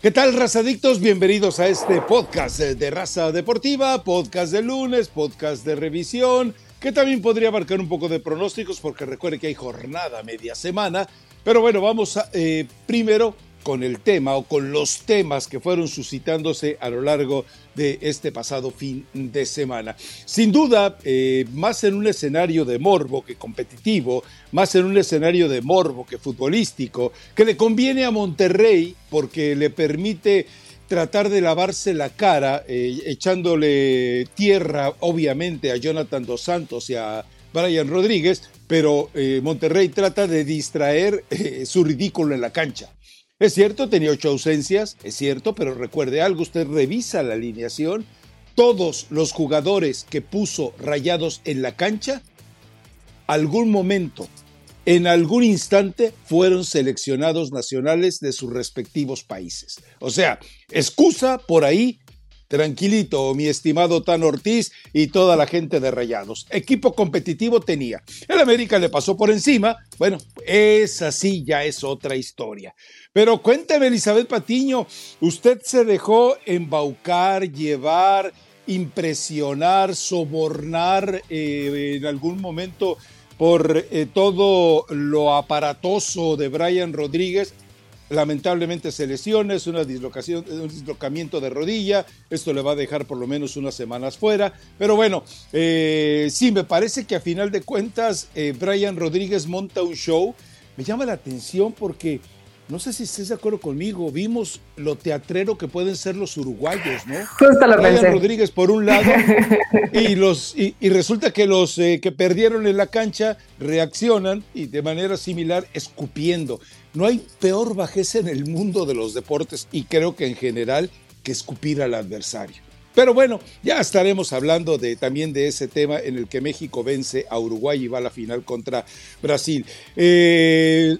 ¿Qué tal, razadictos? Bienvenidos a este podcast de Raza Deportiva, podcast de lunes, podcast de revisión, que también podría abarcar un poco de pronósticos, porque recuerde que hay jornada media semana. Pero bueno, vamos a, eh, primero con el tema o con los temas que fueron suscitándose a lo largo de este pasado fin de semana. Sin duda, eh, más en un escenario de morbo que competitivo, más en un escenario de morbo que futbolístico, que le conviene a Monterrey porque le permite tratar de lavarse la cara, eh, echándole tierra, obviamente, a Jonathan Dos Santos y a Brian Rodríguez, pero eh, Monterrey trata de distraer su ridículo en la cancha. Es cierto, tenía ocho ausencias, es cierto, pero recuerde algo, usted revisa la alineación, todos los jugadores que puso rayados en la cancha, algún momento, en algún instante, fueron seleccionados nacionales de sus respectivos países. O sea, excusa por ahí Tranquilito, mi estimado Tan Ortiz y toda la gente de Rayados. Equipo competitivo tenía. El América le pasó por encima. Bueno, esa sí ya es otra historia. Pero cuénteme, Elizabeth Patiño, ¿usted se dejó embaucar, llevar, impresionar, sobornar eh, en algún momento por eh, todo lo aparatoso de Brian Rodríguez? Lamentablemente se lesiona, es una dislocación, un dislocamiento de rodilla, esto le va a dejar por lo menos unas semanas fuera, pero bueno, eh, sí, me parece que a final de cuentas Brian Rodríguez monta un show, me llama la atención porque no sé si estés de acuerdo conmigo, vimos lo teatrero que pueden ser los uruguayos, ¿no? Justo lo Brian Rodríguez por un lado y los y, resulta que los eh, que perdieron en la cancha reaccionan y de manera similar escupiendo. No hay peor bajeza en el mundo de los deportes y creo que en general que escupir al adversario. Pero bueno, ya estaremos hablando de, también de ese tema en el que México vence a Uruguay y va a la final contra Brasil. Eh,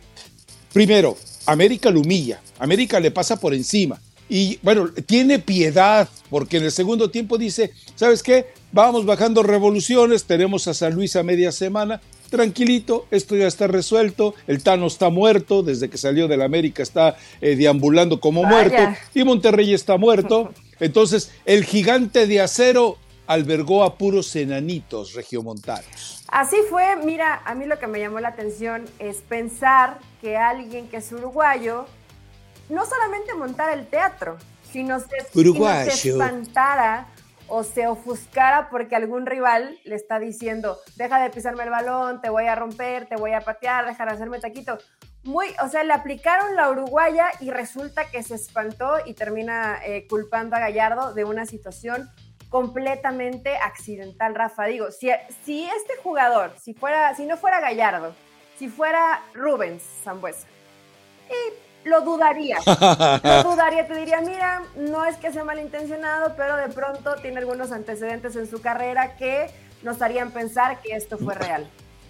primero, América lo humilla, América le pasa por encima. Y bueno, tiene piedad, porque en el segundo tiempo dice, ¿sabes qué? Vamos bajando revoluciones, tenemos a San Luis a media semana, tranquilito, esto ya está resuelto, el Tano está muerto, desde que salió del América está eh, deambulando como muerto, y Monterrey está muerto. Entonces, el gigante de acero albergó a puros enanitos regiomontanos. Así fue, mira, a mí lo que me llamó la atención es pensar que alguien que es uruguayo no solamente montara el teatro, sino se, se espantara o se ofuscara porque algún rival le está diciendo, deja de pisarme el balón, te voy a romper, te voy a patear, deja de hacerme taquito. Muy, o sea, le aplicaron la uruguaya y resulta que se espantó y termina eh, culpando a Gallardo de una situación completamente accidental, Rafa. Digo, si, si este jugador, si, fuera, si no fuera Gallardo, si fuera Rubens Zambuesa, y lo dudaría. lo dudaría, te diría, mira, no es que sea malintencionado, pero de pronto tiene algunos antecedentes en su carrera que nos harían pensar que esto fue real.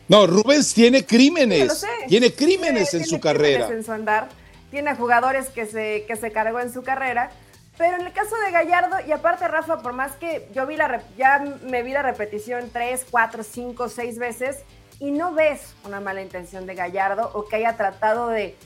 No, Rubens tiene crímenes. Tiene crímenes en su carrera. En su andar. Tiene jugadores que se, que se cargó en su carrera pero en el caso de Gallardo, y aparte Rafa, por más que yo vi la ya me vi la repetición tres, cuatro, cinco, seis veces, y no ves una mala intención de Gallardo o que haya tratado de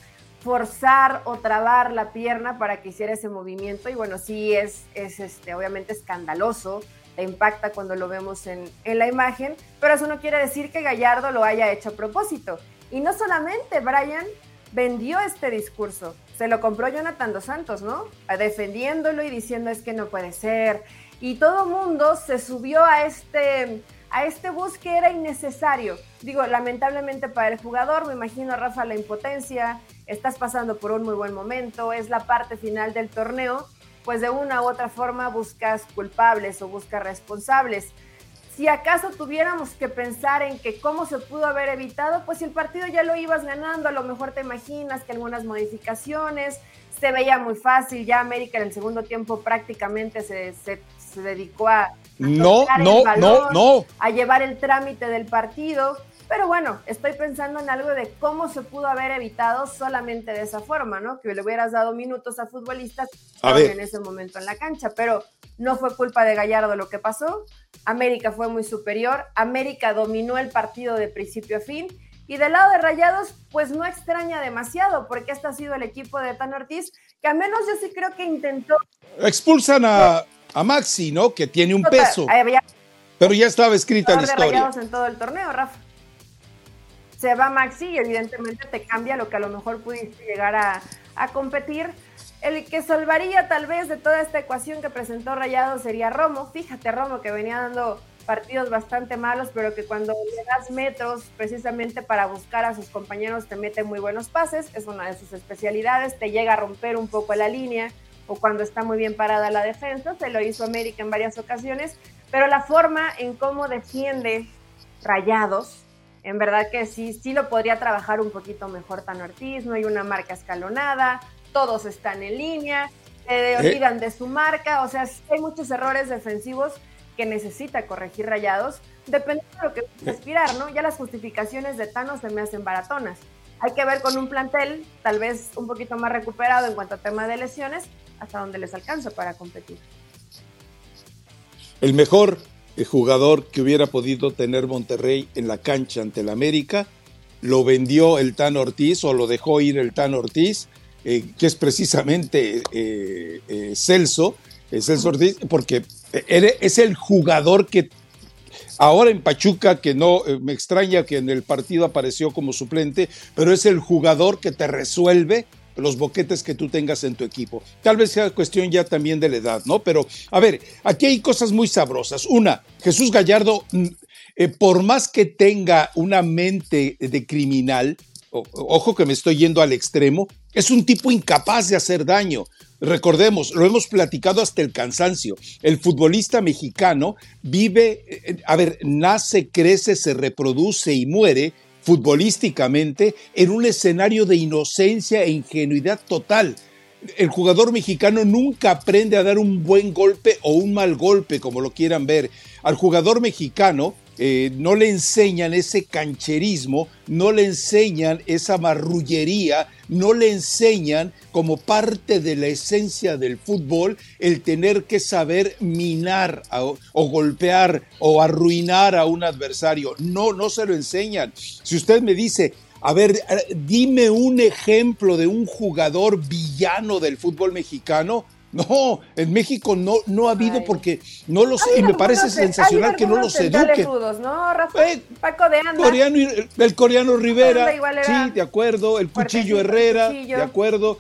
forzar o trabar la pierna para que hiciera ese movimiento. Y bueno, sí es, es este, obviamente escandaloso, te impacta cuando lo vemos en, en la imagen, pero eso no quiere decir que Gallardo lo haya hecho a propósito. Y no solamente Brian vendió este discurso, se lo compró Jonathan Dos Santos, ¿no? Defendiéndolo y diciendo es que no puede ser. Y todo mundo se subió a este, a este bus que era innecesario. Digo, lamentablemente para el jugador, me imagino, Rafa, la impotencia, estás pasando por un muy buen momento, es la parte final del torneo, pues de una u otra forma buscas culpables o buscas responsables. Si acaso tuviéramos que pensar en que cómo se pudo haber evitado, pues si el partido ya lo ibas ganando, a lo mejor te imaginas que algunas modificaciones, se veía muy fácil, ya América en el segundo tiempo prácticamente se, dedicó a, no, no, no, no. a llevar el trámite del partido. Pero bueno, estoy pensando en algo de cómo se pudo haber evitado solamente de esa forma, ¿no? Que le hubieras dado minutos a futbolistas en ese momento en la cancha, pero no fue culpa de Gallardo lo que pasó. América fue muy superior, América dominó el partido de principio a fin y del lado de Rayados, pues no extraña demasiado, porque este ha sido el equipo de Tan Ortiz que al menos yo sí creo que intentó. Expulsan a, a Maxi, ¿no? Que tiene un peso. pero ya estaba escrita la historia. en todo el torneo, Rafa. Se va Maxi y evidentemente te cambia lo que a lo mejor pudiste llegar a, a competir. El que salvaría tal vez de toda esta ecuación que presentó Rayado sería Romo. Fíjate, Romo, que venía dando partidos bastante malos, pero que cuando le das metros precisamente para buscar a sus compañeros te mete muy buenos pases, es una de sus especialidades, te llega a romper un poco la línea o cuando está muy bien parada la defensa, se lo hizo América en varias ocasiones, pero la forma en cómo defiende Rayados, en verdad que sí, sí lo podría trabajar un poquito mejor Tan Ortiz, no hay una marca escalonada, todos están en línea, se eh. olvidan de su marca, o sea, hay muchos errores defensivos que necesita corregir rayados, depende de lo que aspirar, ¿no? Ya las justificaciones de Thanos se me hacen baratonas. Hay que ver con un plantel tal vez un poquito más recuperado en cuanto a tema de lesiones, hasta donde les alcanza para competir. El mejor eh, jugador que hubiera podido tener Monterrey en la cancha ante el América, lo vendió el Tan Ortiz o lo dejó ir el Tan Ortiz, eh, que es precisamente eh, Celso, Celso Ortiz, porque es el jugador que ahora en Pachuca, que no eh, me extraña que en el partido apareció como suplente, pero es el jugador que te resuelve los boquetes que tú tengas en tu equipo. Tal vez sea cuestión ya también de la edad, ¿no? Pero, a ver, aquí hay cosas muy sabrosas. Una, Jesús Gallardo, mm, eh, por más que tenga una mente de criminal, ojo que me estoy yendo al extremo, es un tipo incapaz de hacer daño. Recordemos, lo hemos platicado hasta el cansancio. El futbolista mexicano vive, eh, a ver, nace, crece, se reproduce y muere futbolísticamente en un escenario de inocencia e ingenuidad total. El jugador mexicano nunca aprende a dar un buen golpe o un mal golpe, como lo quieran ver. Al jugador mexicano eh, no le enseñan ese cancherismo, no le enseñan esa marrullería, no le enseñan como parte de la esencia del fútbol el tener que saber minar o golpear o arruinar a un adversario. No, no se lo enseñan. Si usted me dice, a ver, eh, dime un ejemplo de un jugador villano del fútbol mexicano, no, en México no, no ha habido porque no lo sé, y me parece sensacional que no los eduquen. ¿no, Rafa? Eh, Paco de Anda. el coreano Rivera, sí, de acuerdo, el Cuchillo Herrera, de acuerdo.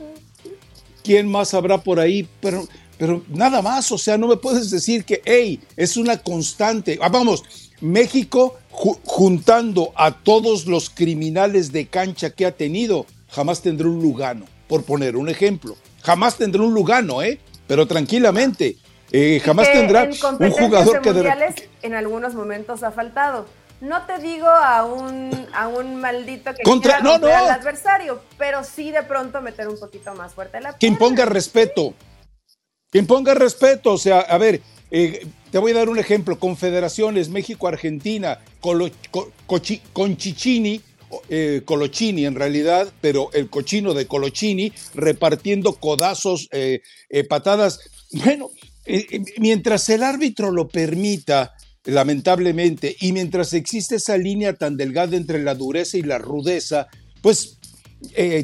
¿Quién más habrá por ahí? Pero, pero nada más, o sea, no me puedes decir que, hey, es una constante. Ah, vamos, México juntando a todos los criminales de cancha que ha tenido, jamás tendrá un Lugano, por poner un ejemplo. Jamás tendrá un Lugano, ¿eh? Pero tranquilamente. Eh, jamás tendrá un jugador que en algunos momentos ha faltado. No te digo a un, a un maldito que Contra, quiera no, al adversario, pero sí de pronto meter un poquito más fuerte la Que imponga respeto. Que imponga respeto. O sea, a ver, eh, te voy a dar un ejemplo. Confederaciones, México, Argentina, con Conchichini eh, Colochini en realidad, pero el cochino de Colochini repartiendo codazos, eh, eh, patadas. Bueno, mientras el árbitro lo permita, lamentablemente, y mientras existe esa línea tan delgada entre la dureza y la rudeza, pues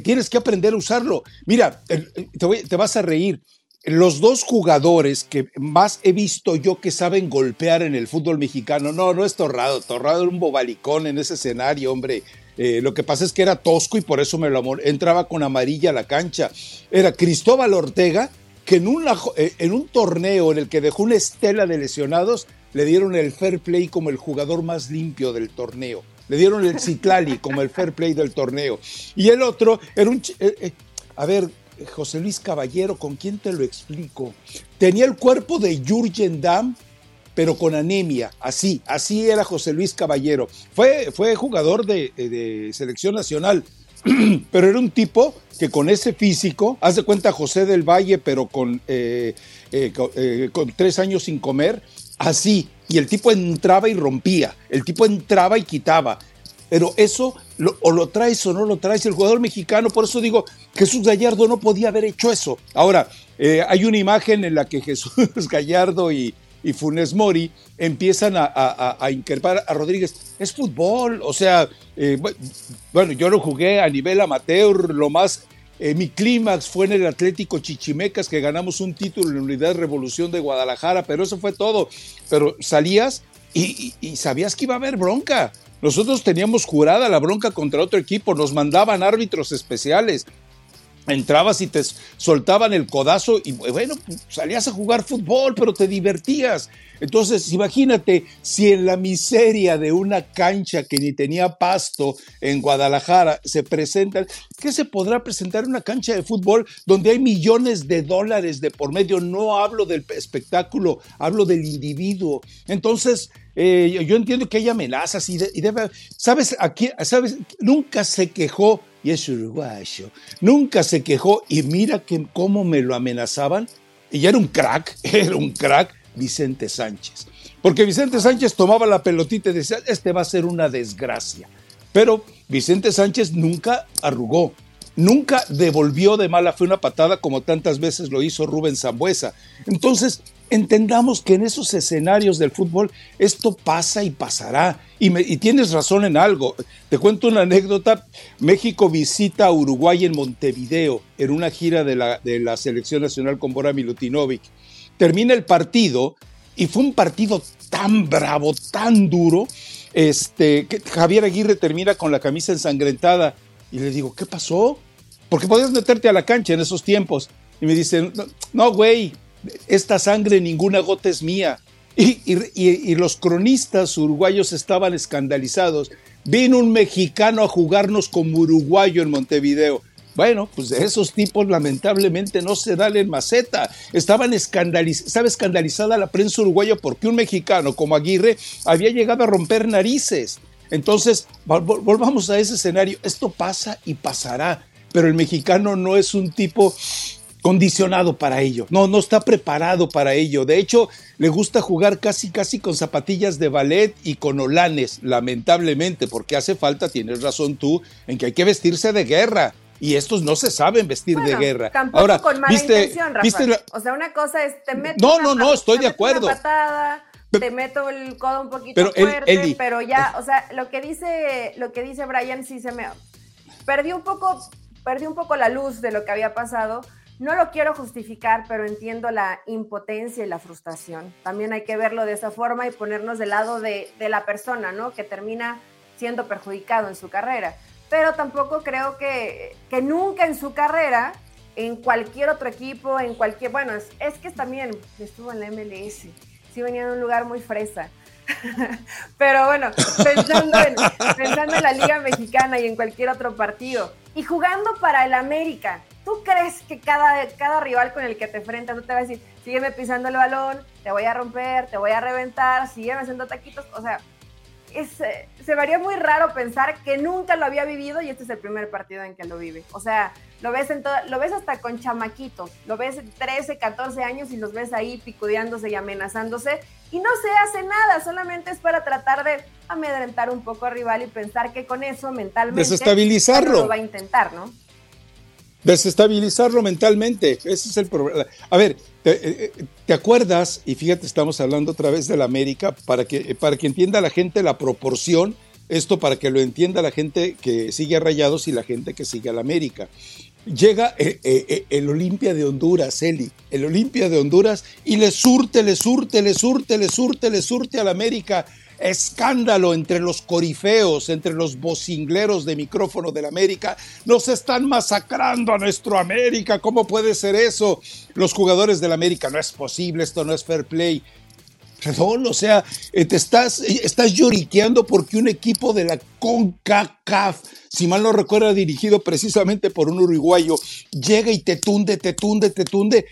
tienes que aprender a usarlo. Mira, te, vas a reír los dos jugadores que más he visto yo que saben golpear en el fútbol mexicano, no, no es Torrado, Torrado era un bobalicón en ese escenario, hombre. Eh, lo que pasa es que era tosco y por eso me lo amor. Entraba con amarilla a la cancha. Era Cristóbal Ortega, que en, eh, en un torneo en el que dejó una estela de lesionados, le dieron el fair play como el jugador más limpio del torneo. Le dieron el Citlali como el fair play del torneo. Y el otro era un... Eh, a ver, José Luis Caballero, ¿con quién te lo explico? Tenía el cuerpo de Jurgen Damm pero con anemia, así, así era José Luis Caballero. Fue, fue jugador de, selección nacional, pero era un tipo que con ese físico, haz de cuenta José del Valle, pero con, eh, eh, eh, con tres años sin comer, así, y el tipo entraba y rompía, el tipo entraba y quitaba. Pero eso o lo traes o no lo traes. El jugador mexicano, por eso digo, Jesús Gallardo no podía haber hecho eso. Ahora, hay una imagen en la que Jesús Gallardo y, y Funes Mori empiezan a, a, a, Rodríguez. Es fútbol, o sea, eh, bueno, yo lo jugué a nivel amateur, lo más Eh, mi clímax fue en el Atlético Chichimecas, que ganamos un título en la Unidad Revolución de Guadalajara, pero eso fue todo. Pero salías y, y sabías que iba a haber bronca. Nosotros teníamos jurada la bronca contra otro equipo, nos mandaban árbitros especiales, entrabas y te soltaban el codazo y bueno, salías a jugar fútbol, pero te divertías. Entonces, imagínate si en la miseria de una cancha que ni tenía pasto en Guadalajara se presenta, ¿qué se podrá presentar en una cancha de fútbol donde hay millones de dólares de por medio? No hablo del espectáculo, hablo del individuo. Entonces, eh, yo entiendo que hay amenazas y, debe, ¿sabes? Aquí, ¿sabes? Nunca se quejó y es uruguayo. Nunca se quejó y mira que cómo me lo amenazaban. Y era un crack, era un crack Vicente Sánchez. Porque Vicente Sánchez tomaba la pelotita y decía, este va a ser una desgracia. Pero Vicente Sánchez nunca arrugó, nunca devolvió de mala fe una patada como tantas veces lo hizo Rubén Zambuesa. Entonces, entendamos que en esos escenarios del fútbol esto pasa y pasará. Y, tienes razón en algo. Te cuento una anécdota. México visita a Uruguay en Montevideo en una gira de la, de la selección nacional con Bora Milutinovic. Termina el partido y fue un partido tan bravo, tan duro, este, que Javier Aguirre termina con la camisa ensangrentada y le digo, ¿qué pasó? Porque podías meterte a la cancha en esos tiempos. Y me dicen, no, güey, esta sangre ninguna gota es mía. Y, los cronistas uruguayos estaban escandalizados. Vino un mexicano a jugarnos como uruguayo en Montevideo. Bueno, pues de esos tipos lamentablemente no se dan en maceta. Estaban escandalizados, estaba escandalizada la prensa uruguaya porque un mexicano como Aguirre había llegado a romper narices. Entonces, volvamos a ese escenario. Esto pasa y pasará, pero el mexicano no es un tipo condicionado para ello. No, no está preparado para ello. De hecho, le gusta jugar casi, casi con zapatillas de ballet y con olanes, lamentablemente, porque hace falta, tienes razón tú, en que hay que vestirse de guerra y estos no se saben vestir de guerra. Tampoco Ahora, con mala intención, Rafa. O sea, una cosa es te meto No, no, no, estoy de acuerdo. Una patada, te meto el codo un poquito fuerte, pero ya, o sea, lo que dice lo que dice Brian sí se me perdió un poco perdió un poco la luz de lo que había pasado. No lo quiero justificar, pero entiendo la impotencia y la frustración. También hay que verlo de esa forma y ponernos del lado de, la persona, ¿no? Que termina siendo perjudicado en su carrera pero tampoco creo que, que nunca en su carrera, en cualquier otro equipo, en cualquier, bueno, es, es que también estuvo en la MLS, sí venía de un lugar muy fresa. Pero bueno, pensando en, pensando en la Liga Mexicana y en cualquier otro partido, y jugando para el América, ¿tú crees que cada, cada rival con el que te enfrentas no te va a decir, sígueme pisando el balón, te voy a romper, te voy a reventar, sígueme haciendo taquitos? O sea, es, eh, se me haría muy raro pensar que nunca lo había vivido y este es el primer partido en que lo vive. O sea, lo ves, en lo ves hasta con chamaquitos, lo ves 13, 14 años y los ves ahí picudeándose y amenazándose y no se hace nada, solamente es para tratar de amedrentar un poco al rival y pensar que con eso mentalmente desestabilizarlo lo va a intentar, ¿no? Desestabilizarlo mentalmente, ese es el problema. A ver, eh, eh, te, acuerdas? Y fíjate, estamos hablando otra vez de la América, para que, para que entienda la gente la proporción, esto para que lo entienda la gente que sigue a Rayados y la gente que sigue a la América. Llega eh, el Olimpia de Honduras, Eli, el Olimpia de Honduras, y le surte, le surte, le surte, le surte, le surte a la América escándalo entre los corifeos, entre los vocingleros de micrófono de la América. Nos están masacrando a nuestro América. ¿Cómo puede ser eso? Los jugadores de la América, no es posible, esto no es fair play. Perdón, o sea, eh, te estás, eh, estás lloriqueando porque un equipo de la CONCACAF, si mal no recuerdo, dirigido precisamente por un uruguayo, llega y te tunde, te tunde, te tunde.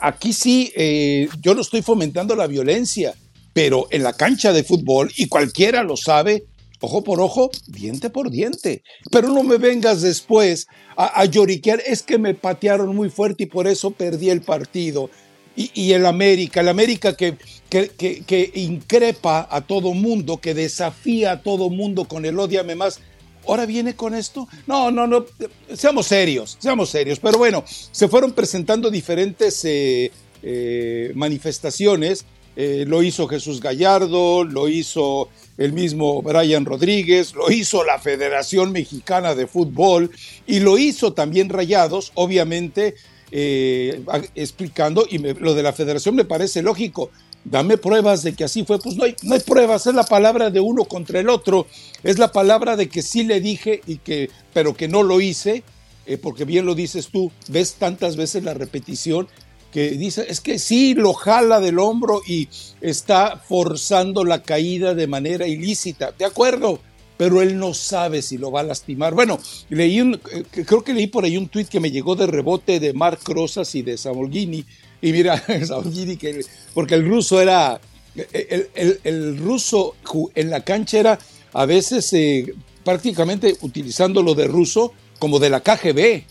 Aquí sí, eh, yo no estoy fomentando la violencia, pero en la cancha de fútbol, y cualquiera lo sabe, ojo por ojo, diente por diente. Pero no me vengas después a, lloriquear, es que me patearon muy fuerte y por eso perdí el partido. Y, el América, el América que, que, que, increpa a todo mundo, que desafía a todo mundo con el odiame más. ¿Ahora viene con esto? No, no, no, seamos serios, seamos serios. Pero bueno, se fueron presentando diferentes eh, eh, manifestaciones eh, lo hizo Jesús Gallardo, lo hizo el mismo Brian Rodríguez, lo hizo la Federación Mexicana de Fútbol y lo hizo también Rayados, obviamente eh, explicando, y lo de la Federación me parece lógico, dame pruebas de que así fue, pues no hay, no hay pruebas, es la palabra de uno contra el otro, es la palabra de que sí le dije y que, pero que no lo hice, eh, porque bien lo dices tú, ves tantas veces la repetición que dice, es que sí, lo jala del hombro y está forzando la caída de manera ilícita. De acuerdo, pero él no sabe si lo va a lastimar. Bueno, leí un, eh, creo que leí por ahí un tuit que me llegó de rebote de Mark Rosas y de Samolghini. Y mira, Samolghini, que, porque el ruso era, el, ruso en la cancha era a veces eh, prácticamente utilizando lo de ruso como de la KGB.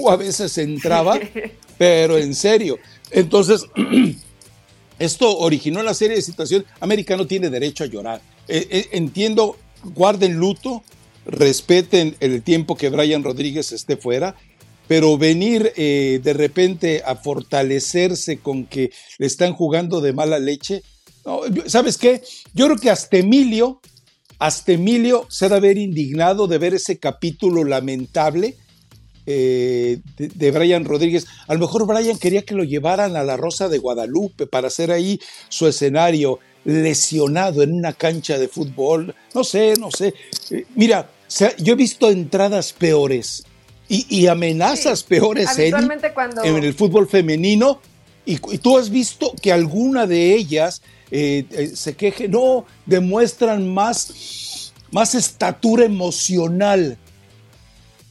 Uh, a veces entraba pero en serio. Entonces, esto originó la serie de situaciones. América no tiene derecho a llorar. Eh, eh, entiendo, guarden luto, respeten el tiempo que Brian Rodríguez esté fuera, pero venir eh, de repente a fortalecerse con que le están jugando de mala leche, ¿sabes qué? Yo creo que hasta Emilio, hasta Emilio se ha de haber indignado de ver ese capítulo lamentable eh, de, Brian Rodríguez. A lo mejor Brian quería que lo llevaran a la Rosa de Guadalupe para hacer ahí su escenario lesionado en una cancha de fútbol. No sé, no sé. Eh, mira, yo he visto entradas peores y, amenazas peores en el fútbol femenino y, tú has visto que alguna de ellas eh, se queje, no, demuestran más, más estatura emocional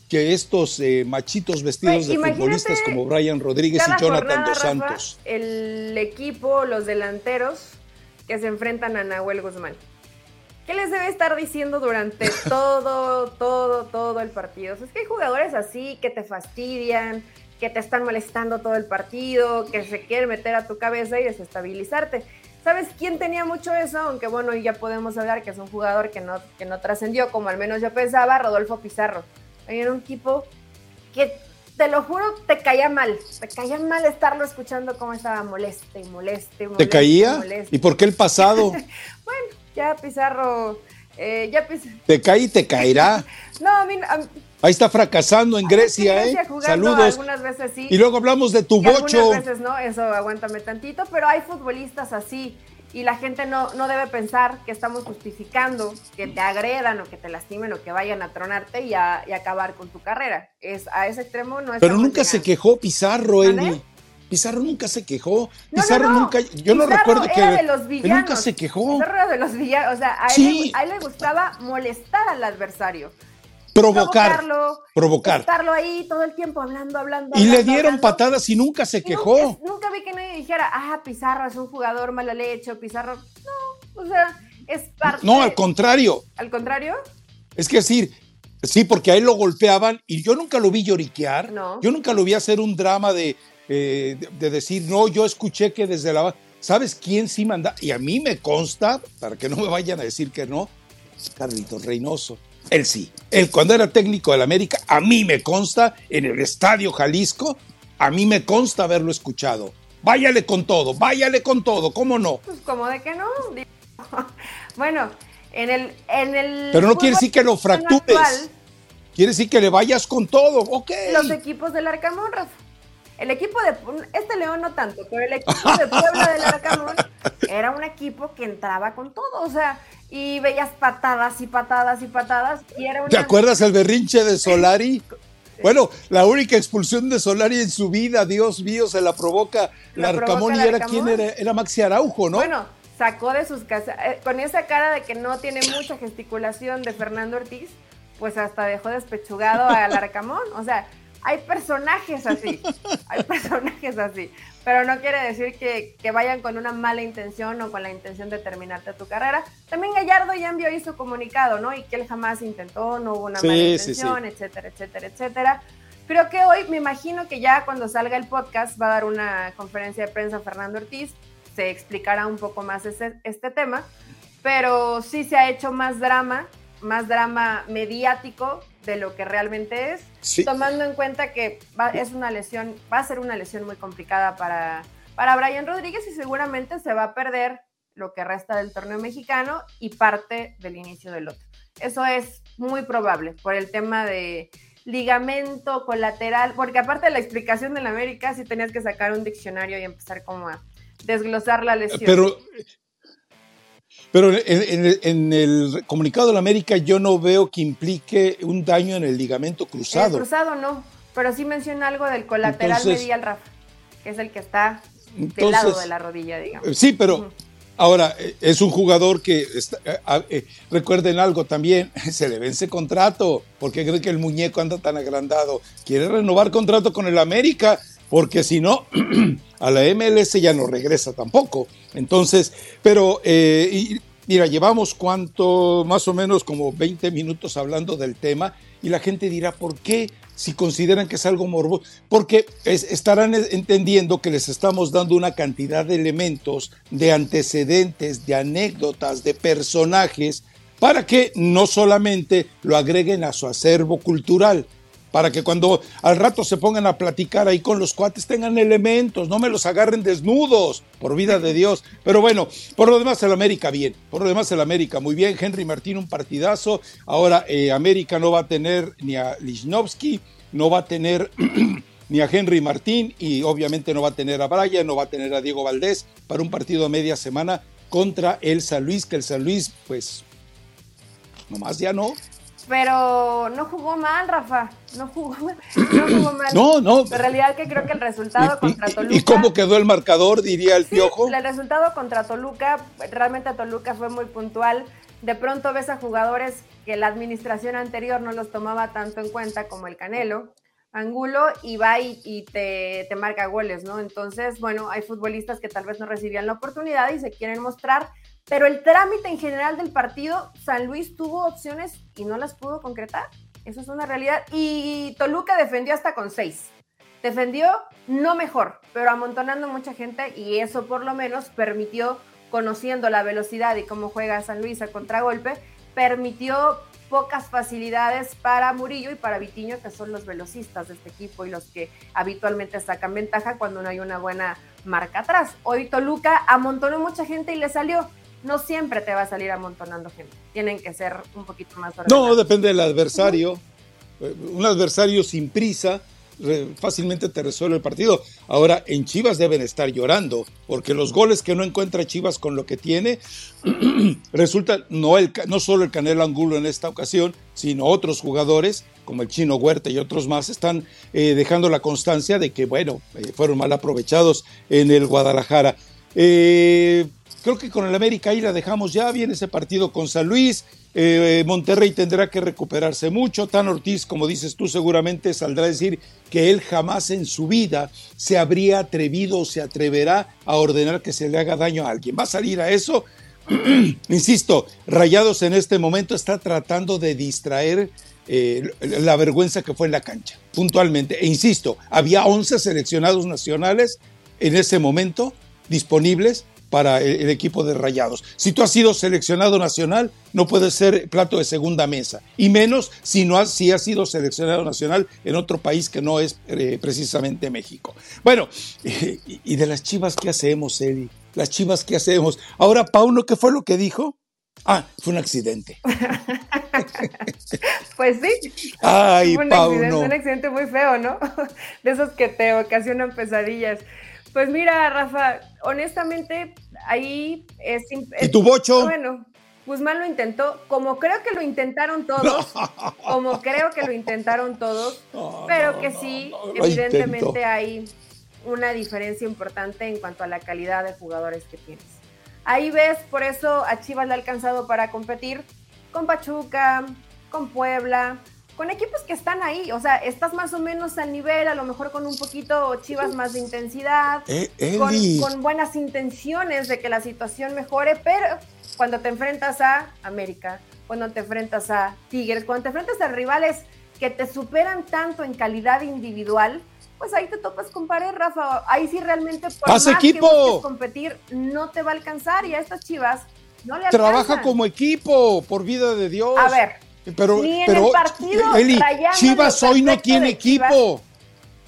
que estos eh, machitos vestidos de futbolistas como Brian Rodríguez y Jonathan Dos Santos. el equipo, los delanteros que se enfrentan a Nahuel Guzmán. ¿Qué les debe estar diciendo durante todo, todo, todo el partido? es que hay jugadores así que te fastidian, que te están molestando todo el partido, que se quieren meter a tu cabeza y desestabilizarte. ¿Sabes quién tenía mucho eso? Aunque bueno, ya podemos hablar que es un jugador que no, que no trascendió, como al menos yo pensaba, Rodolfo Pizarro era un tipo que te lo juro, te caía mal. Te caía mal estarlo escuchando cómo estaba moleste y moleste. ¿Te caía? ¿Y por qué el pasado? bueno, ya Pizarro. Eh, ya Te cae y te caerá. no, a mí, Ahí está fracasando en Grecia, ¿eh? Saludos. Algunas veces sí. Y luego hablamos de tu bocho. Algunas veces no, eso aguántame tantito, pero hay futbolistas así y la gente no, no debe pensar que estamos justificando que te agredan o que te lastimen o que vayan a tronarte y, a, acabar con tu carrera. Es, a ese extremo no es. Pero nunca se quejó Pizarro, Eli. Pizarro nunca se quejó. Pizarro nunca. Yo no recuerdo que. De los villanos. Nunca se quejó. Pizarro era de los villanos. O sea, a él, a él le gustaba molestar al adversario provocar, provocar. Estarlo ahí todo el tiempo hablando, hablando. Y le dieron patadas y nunca se quejó. Nunca, vi que nadie dijera, ah, Pizarro es un jugador mala leche, Pizarro. No, o sea, es parte. No, al contrario. ¿Al contrario? Es que decir, sí, porque a él lo golpeaban y yo nunca lo vi lloriquear. No. Yo nunca lo vi hacer un drama de, eh, de, decir, no, yo escuché que desde la. ¿Sabes quién sí manda? Y a mí me consta, para que no me vayan a decir que no, Carlitos Reynoso. Él sí. Él cuando era técnico del América, a mí me consta, en el Estadio Jalisco, a mí me consta haberlo escuchado. Váyale con todo, váyale con todo, ¿cómo no? Pues como de que no. bueno, en el, en el Pero no quiere decir que lo fractures. quiere decir que le vayas con todo, ok. Los equipos del Arcamón, Rafa. El equipo de este León no tanto, pero el equipo de Puebla del Arcamón era un equipo que entraba con todo, o sea, y veías patadas y patadas y patadas. Y era ¿Te acuerdas el berrinche de Solari? Bueno, la única expulsión de Solari en su vida, Dios mío, se la provoca la Arcamón y era quién era, era Maxi Araujo, ¿no? Bueno, sacó de sus casas, eh, con esa cara de que no tiene mucha gesticulación de Fernando Ortiz, pues hasta dejó despechugado al Arcamón. O sea, hay personajes así, hay personajes así, pero no quiere decir que, vayan con una mala intención o con la intención de terminarte tu carrera. También Gallardo ya envió hizo comunicado, ¿no? Y que él jamás intentó, no hubo una mala intención, etcétera, etcétera, etcétera. Creo que hoy me imagino que ya cuando salga el podcast va a dar una conferencia de prensa Fernando Ortiz, se explicará un poco más este tema, pero sí se ha hecho más drama, más drama mediático de lo que realmente es, tomando en cuenta que va, es una lesión, va a ser una lesión muy complicada para, para Brian Rodríguez y seguramente se va a perder lo que resta del torneo mexicano y parte del inicio del otro. Eso es muy probable por el tema de ligamento colateral, porque aparte de la explicación de la América, sí tenías que sacar un diccionario y empezar como a desglosar la lesión. Pero, pero en, el comunicado de la América yo no veo que implique un daño en el ligamento cruzado. El cruzado no, pero sí menciona algo del colateral medial, Rafa, que es el que está del lado de la rodilla, digamos. Sí, pero Ahora, eh, es un jugador que, eh, eh, recuerden algo también, se le vence contrato, porque cree que el muñeco anda tan agrandado. Quiere renovar contrato con el América, porque si no, a la MLS ya no regresa tampoco. Entonces, pero, mira, llevamos cuánto, más o menos como 20 minutos hablando del tema, y la gente dirá, ¿por qué? si consideran que es algo morboso, porque estarán entendiendo que les estamos dando una cantidad de elementos, de antecedentes, de anécdotas, de personajes, para que no solamente lo agreguen a su acervo cultural, para que cuando al rato se pongan a platicar ahí con los cuates tengan elementos, no me los agarren desnudos, por vida de Dios. Pero bueno, por lo demás el América bien, por lo demás el América muy bien. Henry Martín un partidazo. Ahora eh, América no va a tener ni a Lichnowsky, no va a tener ni a Henry Martín y obviamente no va a tener a Brian, no va a tener a Diego Valdés para un partido a media semana contra el San Luis, que el San Luis pues nomás ya no pero no jugó mal, Rafa. No jugó mal. No jugó mal. No, no. En realidad que creo que el resultado contra Toluca. ¿Y cómo quedó el marcador, diría el piojo? El resultado contra Toluca, realmente Toluca fue muy puntual. De pronto ves a jugadores que la administración anterior no los tomaba tanto en cuenta, como el Canelo, Angulo, y va y, te, te marca goles, ¿no? Entonces, bueno, hay futbolistas que tal vez no recibían la oportunidad y se quieren mostrar pero el trámite en general del partido, San Luis tuvo opciones y no las pudo concretar. Eso es una realidad. Y Toluca defendió hasta con seis. Defendió no mejor, pero amontonando mucha gente y eso por lo menos permitió, conociendo la velocidad y cómo juega San Luis a contragolpe, permitió pocas facilidades para Murillo y para Vitiño, que son los velocistas de este equipo y los que habitualmente sacan ventaja cuando no hay una buena marca atrás. Hoy Toluca amontonó mucha gente y le salió no siempre te va a salir amontonando gente. Tienen que ser un poquito más ordenados. No, depende del adversario. Eh, un adversario sin prisa fácilmente te resuelve el partido. Ahora, en Chivas deben estar llorando, porque los goles que no encuentra Chivas con lo que tiene, resulta no, el, no solo el Canelo Angulo en esta ocasión, sino otros jugadores, como el Chino Huerta y otros más, están eh, dejando la constancia de que, bueno, eh, fueron mal aprovechados en el Guadalajara. Eh, Creo que con el América ahí la dejamos ya. Viene ese partido con San Luis. Eh, Monterrey tendrá que recuperarse mucho. Tan Ortiz, como dices tú, seguramente saldrá a decir que él jamás en su vida se habría atrevido o se atreverá a ordenar que se le haga daño a alguien. Va a salir a eso. Insisto, Rayados en este momento está tratando de distraer eh, la vergüenza que fue en la cancha, puntualmente. E insisto, había 11 seleccionados nacionales en ese momento disponibles para el, equipo de Rayados. Si tú has sido seleccionado nacional, no puedes ser plato de segunda mesa, y menos si, no has, si has sido seleccionado nacional en otro país que no es eh, precisamente México. Bueno, y, de las chivas, ¿qué hacemos, Eli? Las chivas, ¿qué hacemos? Ahora, Pauno, ¿qué fue lo que dijo? Ah, fue un accidente. pues sí. Ay, un Pauno. un accidente muy feo, ¿no? De esos que te ocasionan pesadillas. Pues mira, Rafa, honestamente, ahí es... ¿Y tu bocho? Bueno, Guzmán lo intentó, como creo que lo intentaron todos, como creo que lo intentaron todos, pero que sí, evidentemente hay una diferencia importante en cuanto a la calidad de jugadores que tienes. Ahí ves, por eso a Chivas le ha alcanzado para competir con Pachuca, con Puebla, con equipos que están ahí, o sea, estás más o menos al nivel, a lo mejor con un poquito Chivas más de intensidad, eh, con, buenas intenciones de que la situación mejore, pero cuando te enfrentas a América, cuando te enfrentas a Tigres, cuando te enfrentas a rivales que te superan tanto en calidad individual, pues ahí te topas con pared, Rafa. Ahí sí realmente por más equipo! que competir no te va a alcanzar y a estas Chivas no le alcanzan. Trabaja como equipo, por vida de Dios. A ver, pero, Ni en pero el partido Chivas hoy no tiene equipo.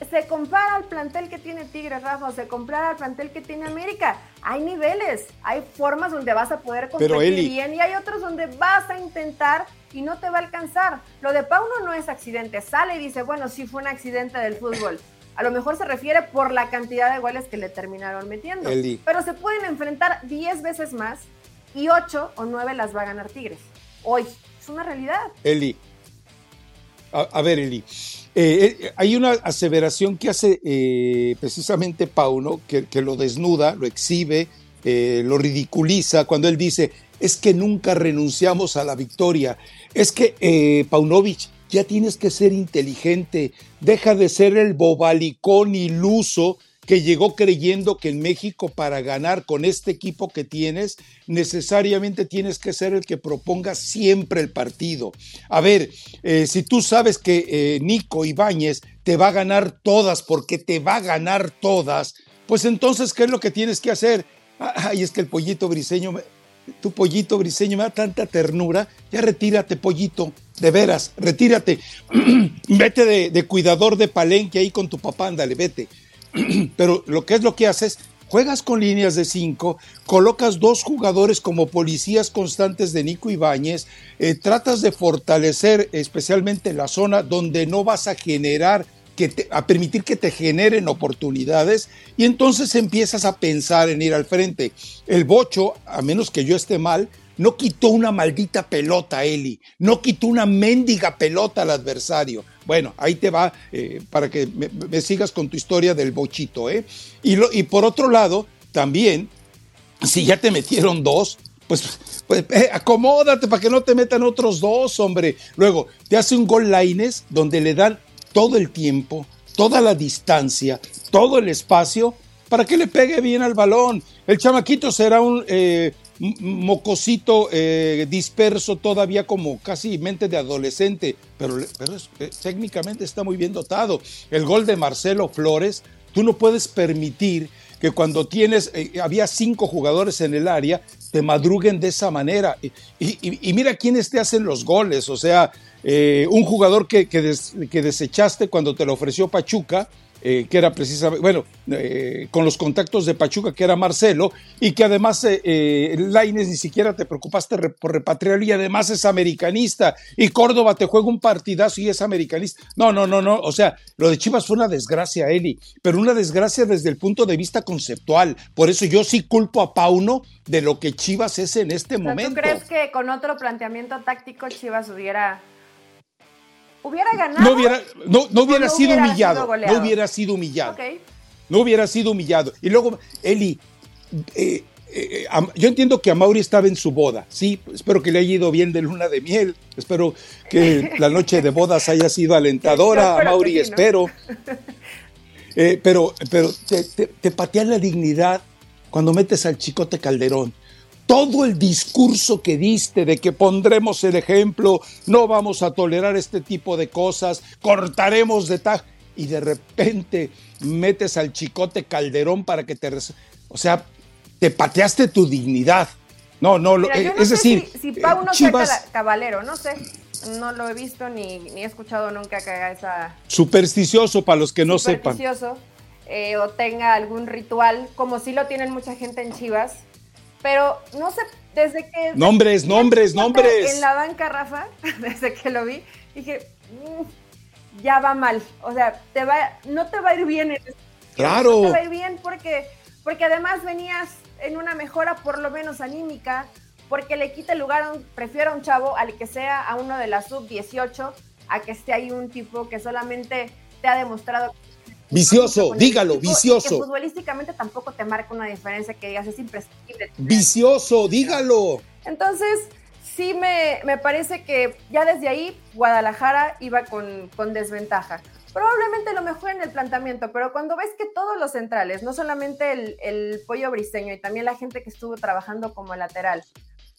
se compara al plantel que tiene Tigres, Rafa, se compara al plantel que tiene América. Hay niveles, hay formas donde vas a poder competir bien y hay otros donde vas a intentar y no te va a alcanzar. Lo de Pauno no es accidente, sale y dice, bueno, sí fue un accidente del fútbol. A lo mejor se refiere por la cantidad de goles que le terminaron metiendo. Pero se pueden enfrentar 10 veces más y 8 o 9 las va a ganar Tigres. Hoy, es una realidad. Eli, a, ver, Eli, eh, eh, hay una aseveración que hace eh, precisamente Pauno, que, lo desnuda, lo exhibe, lo ridiculiza cuando él dice, es que nunca renunciamos a la victoria, es que Paunovic, ya tienes que ser inteligente, deja de ser el bobalicón iluso que llegó creyendo que en México para ganar con este equipo que tienes, necesariamente tienes que ser el que proponga siempre el partido. A ver, eh, si tú sabes que eh, Nico Ibáñez te va a ganar todas porque te va a ganar todas, pues entonces, ¿qué es lo que tienes que hacer? Ay, es que el pollito briseño, tu pollito briseño me da tanta ternura, ya retírate, pollito, de veras, retírate, vete de, de cuidador de palenque ahí con tu papá, ándale, vete Pero lo que es lo que haces, juegas con líneas de cinco, colocas dos jugadores como policías constantes de Nico Ibáñez, eh, tratas de fortalecer especialmente la zona donde no vas a generar que a permitir que te generen oportunidades y entonces empiezas a pensar en ir al frente. El Bocho, a menos que yo esté mal, no quitó una maldita pelota, Eli. No quitó una mendiga pelota al adversario. Bueno, ahí te va eh, para que me, sigas con tu historia del bochito, ¿eh? Y, por otro lado, también, si ya te metieron dos, pues, pues eh, acomódate para que no te metan otros dos, hombre. Luego, te hace un gol Laines donde le dan todo el tiempo, toda la distancia, todo el espacio para que le pegue bien al balón. El chamaquito será un eh, mocosito eh, disperso todavía como casi mente de adolescente, pero, eh, técnicamente está muy bien dotado. El gol de Marcelo Flores, tú no puedes permitir que cuando tienes, eh, había cinco jugadores en el área, te madruguen de esa manera. Y, mira quiénes te hacen los goles, o sea, un jugador que, que desechaste cuando te lo ofreció Pachuca, eh, que era precisamente, bueno, eh, con los contactos de Pachuca, que era Marcelo, y que además eh, eh Laines ni siquiera te preocupaste por repatriarlo y además es americanista, y Córdoba te juega un partidazo y es americanista. No, no, no, no, o sea, lo de Chivas fue una desgracia, Eli, pero una desgracia desde el punto de vista conceptual. Por eso yo sí culpo a Pauno de lo que Chivas es en este momento. ¿Tú crees que con otro planteamiento táctico Chivas hubiera hubiera ganado. No hubiera, no, hubiera sido humillado. no hubiera sido humillado. No hubiera sido humillado. Y luego, Eli, eh, eh, yo entiendo que a Mauri estaba en su boda, sí, espero que le haya ido bien de luna de miel, espero que la noche de bodas haya sido alentadora, a Mauri, espero. Eh, pero pero te, te, te patean la dignidad cuando metes al chicote Calderón todo el discurso que diste de que pondremos el ejemplo, no vamos a tolerar este tipo de cosas, cortaremos de taj y de repente metes al chicote Calderón para que te... O sea, te pateaste tu dignidad. No, no, eh, es decir, si, si Pau no Chivas, caballero, no sé, no lo he visto ni, ni he escuchado nunca que haga esa... Supersticioso para los que no sepan. Supersticioso, eh, o tenga algún ritual, como si lo tienen mucha gente en Chivas, pero no sé, desde que... Nombres, nombres, nombres. En la banca, Rafa, desde que lo vi, dije, mm, ya va mal. O sea, te va, no te va a ir bien. En claro. No te va a ir bien porque, porque además venías en una mejora por lo menos anímica, porque le quita el lugar, a un, prefiero a un chavo al que sea a uno de la sub-18, a que esté ahí un tipo que solamente te ha demostrado Vicioso, dígalo, vicioso. Que futbolísticamente tampoco te marca una diferencia que digas, es imprescindible. Vicioso, dígalo. Entonces, sí me, me, parece que ya desde ahí Guadalajara iba con, con, desventaja. Probablemente lo mejor en el planteamiento, pero cuando ves que todos los centrales, no solamente el, el pollo briseño y también la gente que estuvo trabajando como lateral,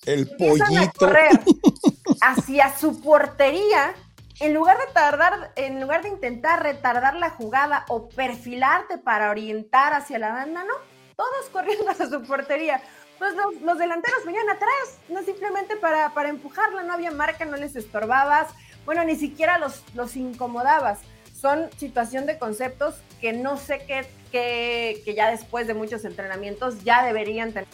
el pollito hacia su portería, en lugar de tardar, en lugar de intentar retardar la jugada o perfilarte para orientar hacia la banda, no, todos corriendo hacia su portería. Pues los, delanteros venían atrás, no simplemente para, para, empujarla, no había marca, no les estorbabas, bueno, ni siquiera los, los incomodabas. son situación de conceptos que no sé qué, que, que ya después de muchos entrenamientos ya deberían tener.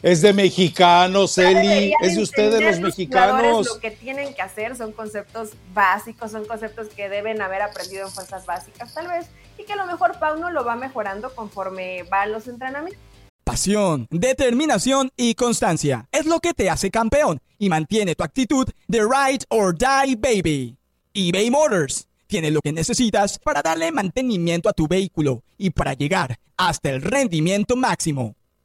Es de mexicanos, Eli, es de ustedes los, mexicanos. Lo que tienen que hacer son conceptos básicos, son conceptos que deben haber aprendido en fuerzas básicas, tal vez, y que a lo mejor Pauno lo va mejorando conforme va a los entrenamientos. Pasión, determinación y constancia es lo que te hace campeón y mantiene tu actitud de ride or die baby. eBay Motors tiene lo que necesitas para darle mantenimiento a tu vehículo y para llegar hasta el rendimiento máximo.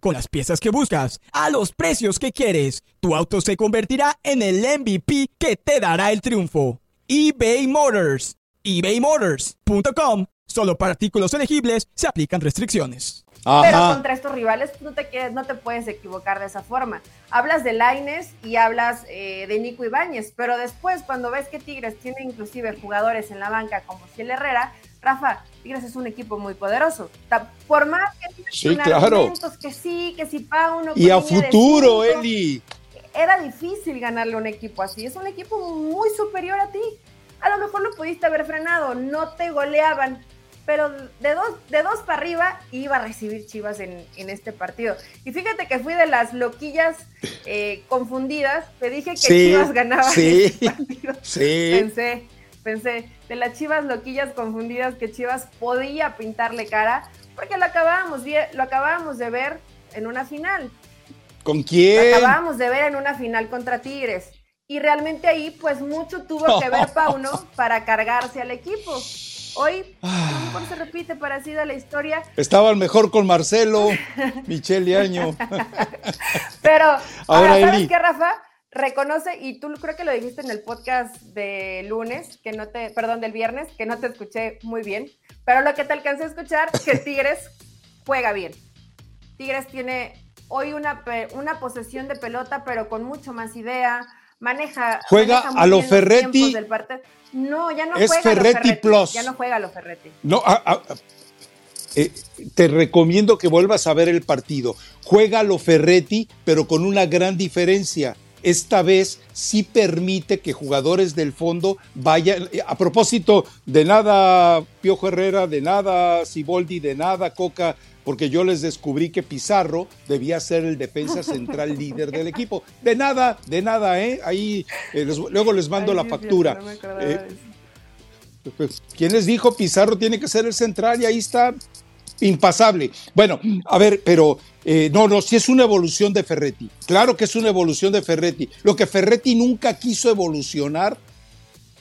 Con las piezas que buscas, a los precios que quieres, tu auto se convertirá en el MVP que te dará el triunfo. eBay Motors. ebaymotors.com Solo para artículos elegibles se aplican restricciones. Pero contra estos rivales no te, no te puedes equivocar de esa forma. Hablas de Laines y hablas eh, de Nico Ibáñez, pero después cuando ves que Tigres tiene inclusive jugadores en la banca como Ciel Herrera, Rafa, Tigres es un equipo muy poderoso. Por más que sí, claro. que sí, que sí Pauno. Y a futuro, Eli. Era difícil ganarle un equipo así. Es un equipo muy superior a ti. A lo mejor lo pudiste haber frenado, no te goleaban, pero de dos, de dos para arriba iba a recibir Chivas en, este partido. Y fíjate que fui de las loquillas eh, confundidas, te dije que Chivas ganaba sí, este partido. Sí. Pensé, pensé, de las Chivas loquillas confundidas que Chivas podía pintarle cara, porque lo acabábamos, lo acabábamos de ver en una final. ¿Con quién? Lo acabábamos de ver en una final contra Tigres. Y realmente ahí, pues mucho tuvo que ver Pauno para cargarse al equipo. Hoy ah. se repite parecida la historia. Estaba mejor con Marcelo, Michelle y Año. Pero, ahora, ¿sabes qué, Rafa? Reconoce, y tú creo que lo dijiste en el podcast de lunes, que no te, perdón, del viernes, que no te escuché muy bien, pero lo que te alcancé a escuchar, que Tigres juega bien. Tigres tiene hoy una, una posesión de pelota, pero con mucho más idea, maneja. Juega a lo Ferretti. No, ya no es juega Ferretti, Ferretti Plus. Ya no juega lo Ferretti. No, eh, te recomiendo que vuelvas a ver el partido. Juega lo Ferretti, pero con una gran diferencia. Esta vez sí permite que jugadores del fondo vayan. A propósito, de nada Piojo Herrera, de nada Siboldi, de nada Coca porque yo les descubrí que Pizarro debía ser el defensa central líder del equipo. De nada, de nada, ¿eh? Ahí eh, luego les mando la factura. Eh, pues, ¿Quién les dijo Pizarro tiene que ser el central y ahí está impasable? Bueno, a ver, pero eh, no, no, si es una evolución de Ferretti. Claro que es una evolución de Ferretti. Lo que Ferretti nunca quiso evolucionar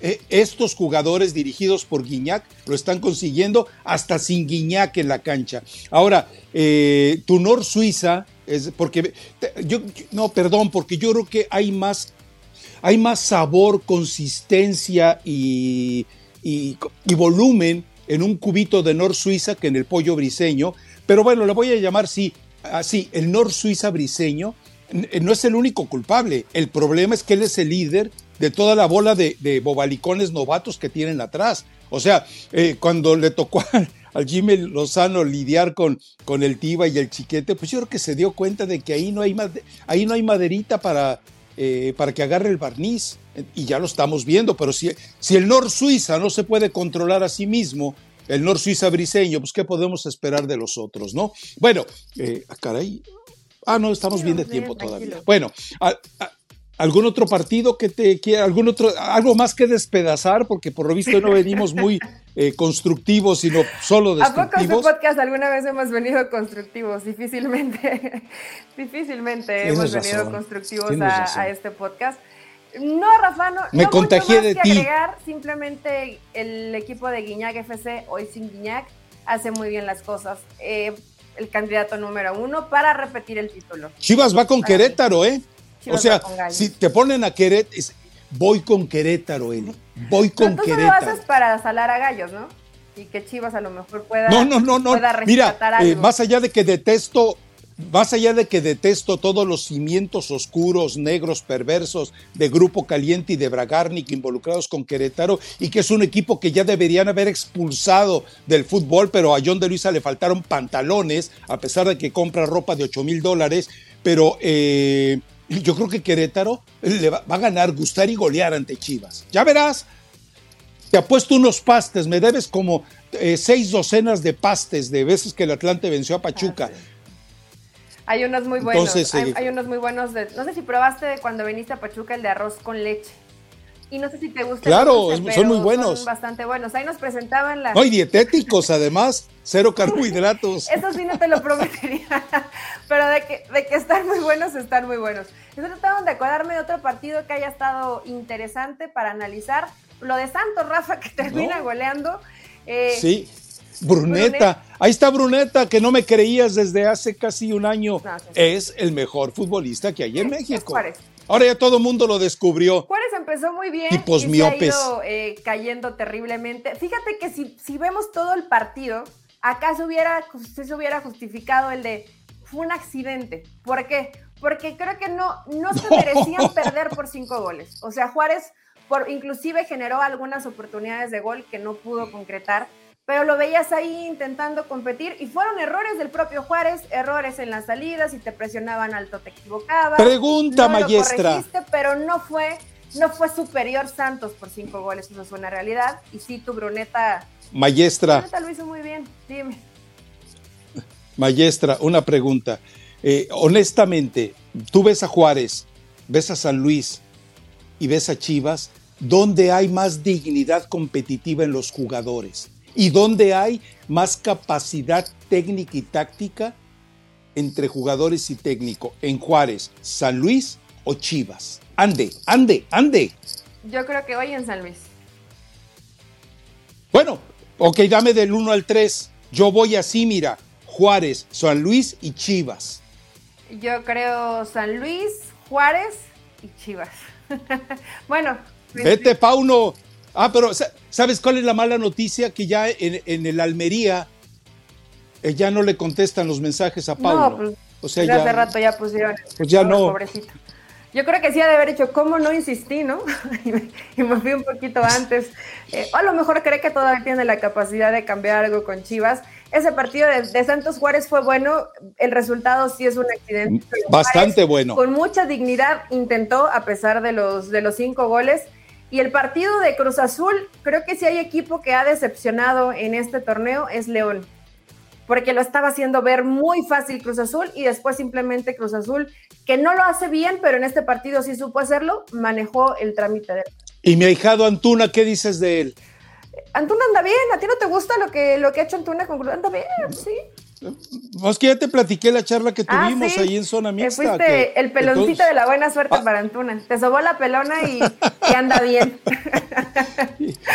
eh, estos jugadores dirigidos por Guiñac lo están consiguiendo hasta sin Guiñac en la cancha. Ahora, eh, Tunor Suiza, es porque yo, no, perdón, porque yo creo que hay más, hay más sabor, consistencia y, y, volumen en un cubito de Nor Suiza que en el pollo briseño. Pero bueno, le voy a llamar sí, así, el Nor Suiza briseño no es el único culpable. El problema es que él es el líder de toda la bola de, bobalicones novatos que tienen atrás. O sea, eh, cuando le tocó al Jimmy Lozano lidiar con, con el Tiba y el Chiquete, pues yo creo que se dio cuenta de que ahí no hay, ahí no hay maderita para, eh, para que agarre el barniz. Y ya lo estamos viendo, pero si, si el Nor Suiza no se puede controlar a sí mismo, el Nor Suiza briseño, pues qué podemos esperar de los otros, ¿no? Bueno, eh, ah, caray. Ah, no, estamos bien de tiempo todavía. Bueno, ¿Algún otro partido que te quiera, algún otro, algo más que despedazar? Porque por lo visto no venimos muy eh, constructivos, sino solo destructivos. ¿A poco en podcast alguna vez hemos venido constructivos? Difícilmente, difícilmente hemos venido constructivos a, este podcast. No, Rafa, no. Me contagié de ti. Agregar, simplemente el equipo de Guiñac FC, hoy sin Guiñac, hace muy bien las cosas. Eh, el candidato número uno para repetir el título. Chivas va con Querétaro, ¿eh? o sea, si te ponen a Querétaro, voy con Querétaro, Eli. Voy con Querétaro. Tú lo haces para salar a gallos, ¿no? y que Chivas a lo mejor pueda, no, no, no, no. Mira, eh, más allá de que detesto más allá de que detesto todos los cimientos oscuros, negros, perversos de Grupo Caliente y de Bragarnik involucrados con Querétaro y que es un equipo que ya deberían haber expulsado del fútbol, pero a John de Luisa le faltaron pantalones, a pesar de que compra ropa de 8 mil dólares, pero eh, yo creo que Querétaro le va, a ganar, gustar y golear ante Chivas. Ya verás, te apuesto unos pastes, me debes como eh, seis docenas de pastes de veces que el Atlante venció a Pachuca. Ah, hay unos muy buenos. Eh, hay, unos muy buenos. De, no sé si probaste cuando viniste a Pachuca el de arroz con leche. Y no sé si te gusta. Claro, son muy buenos. Son bastante buenos. Ahí nos presentaban las. No, y dietéticos además, cero carbohidratos. Eso sí no te lo prometería. Pero de que, de que están muy buenos, están muy buenos. Estoy tratando de acordarme de otro partido que haya estado interesante para analizar. Lo de Santos, Rafa, que termina goleando. Eh, sí. Bruneta. Ahí está Bruneta, que no me creías desde hace casi un año. Es el mejor futbolista que hay en México. Ahora ya todo el mundo lo descubrió. Juárez empezó muy bien y se ha ido eh, cayendo terriblemente. Fíjate que si, si vemos todo el partido, acá se hubiera, se hubiera justificado el de fue un accidente. ¿Por qué? Porque creo que no, no se merecían perder por cinco goles. O sea, Juárez por, inclusive generó algunas oportunidades de gol que no pudo concretar pero lo veías ahí intentando competir y fueron errores del propio Juárez, errores en las salidas, y te presionaban alto te equivocabas. Pregunta, no maestra. pero no fue, no fue superior Santos por cinco goles, eso es una realidad. Y sí, tu Bruneta. Maestra. Bruneta lo hizo muy bien, dime. Maestra, una pregunta. Eh, honestamente, tú ves a Juárez, ves a San Luis y ves a Chivas, ¿dónde hay más dignidad competitiva en los jugadores? Y dónde hay más capacidad técnica y táctica entre jugadores y técnico, en Juárez, San Luis o Chivas. Ande, ande, ande. Yo creo que hoy en San Luis. Bueno, ok, dame del 1 al 3. Yo voy así, mira, Juárez, San Luis y Chivas. Yo creo San Luis, Juárez y Chivas. bueno. Vete, Pauno. Ah, pero ¿sabes cuál es la mala noticia? Que ya en, el Almería eh, ya no le contestan los mensajes a Pablo. No, pues, o sea, ya, hace rato ya pusieron. Pues ya no. Pobrecito. Yo creo que sí ha de haber hecho, ¿cómo no insistí, no? y, me, fui un poquito antes. Eh, o a lo mejor cree que todavía tiene la capacidad de cambiar algo con Chivas. Ese partido de, Santos Juárez fue bueno, el resultado sí es un accidente. Bastante bueno. Con mucha dignidad intentó, a pesar de los, de los cinco goles, y el partido de Cruz Azul, creo que si hay equipo que ha decepcionado en este torneo es León, porque lo estaba haciendo ver muy fácil Cruz Azul y después simplemente Cruz Azul, que no lo hace bien, pero en este partido sí supo hacerlo, manejó el trámite de... Y mi ahijado Antuna, ¿qué dices de él? Antuna anda bien, ¿a ti no te gusta lo que, lo que ha hecho Antuna con Cruz? Anda bien, sí. Es que ya te platiqué la charla que ah, tuvimos ahí en zona mixta. fuiste el peloncito de la buena suerte ah. para Antuna. Te sobó la pelona y, anda bien.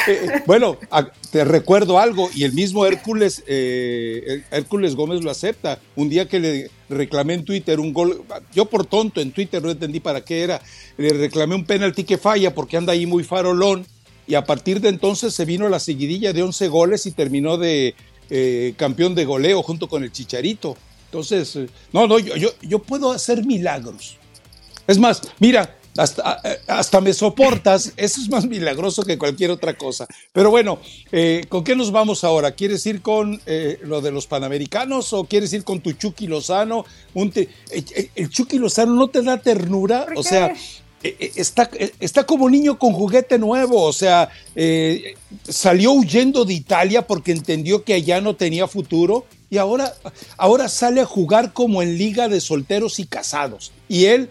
Eh, bueno, te recuerdo algo, y el mismo Hércules, eh, Hércules Gómez lo acepta. Un día que le reclamé en Twitter un gol, yo por tonto en Twitter no entendí para qué era, le reclamé un penalti que falla porque anda ahí muy farolón, y a partir de entonces se vino la seguidilla de 11 goles y terminó de eh, campeón de goleo junto con el Chicharito. Entonces, eh, no, no, yo, yo, puedo hacer milagros. Es más, mira, hasta, eh, hasta, me soportas, eso es más milagroso que cualquier otra cosa. Pero bueno, ¿con qué nos vamos ahora? ¿Quieres ir con lo de los Panamericanos o quieres ir con tu Chucky Lozano? el, Chucky Lozano no te da ternura, o sea, está, eh, está como niño con juguete nuevo, o sea, salió huyendo de Italia porque entendió que allá no tenía futuro y ahora, ahora sale a jugar como en liga de solteros y casados. Y él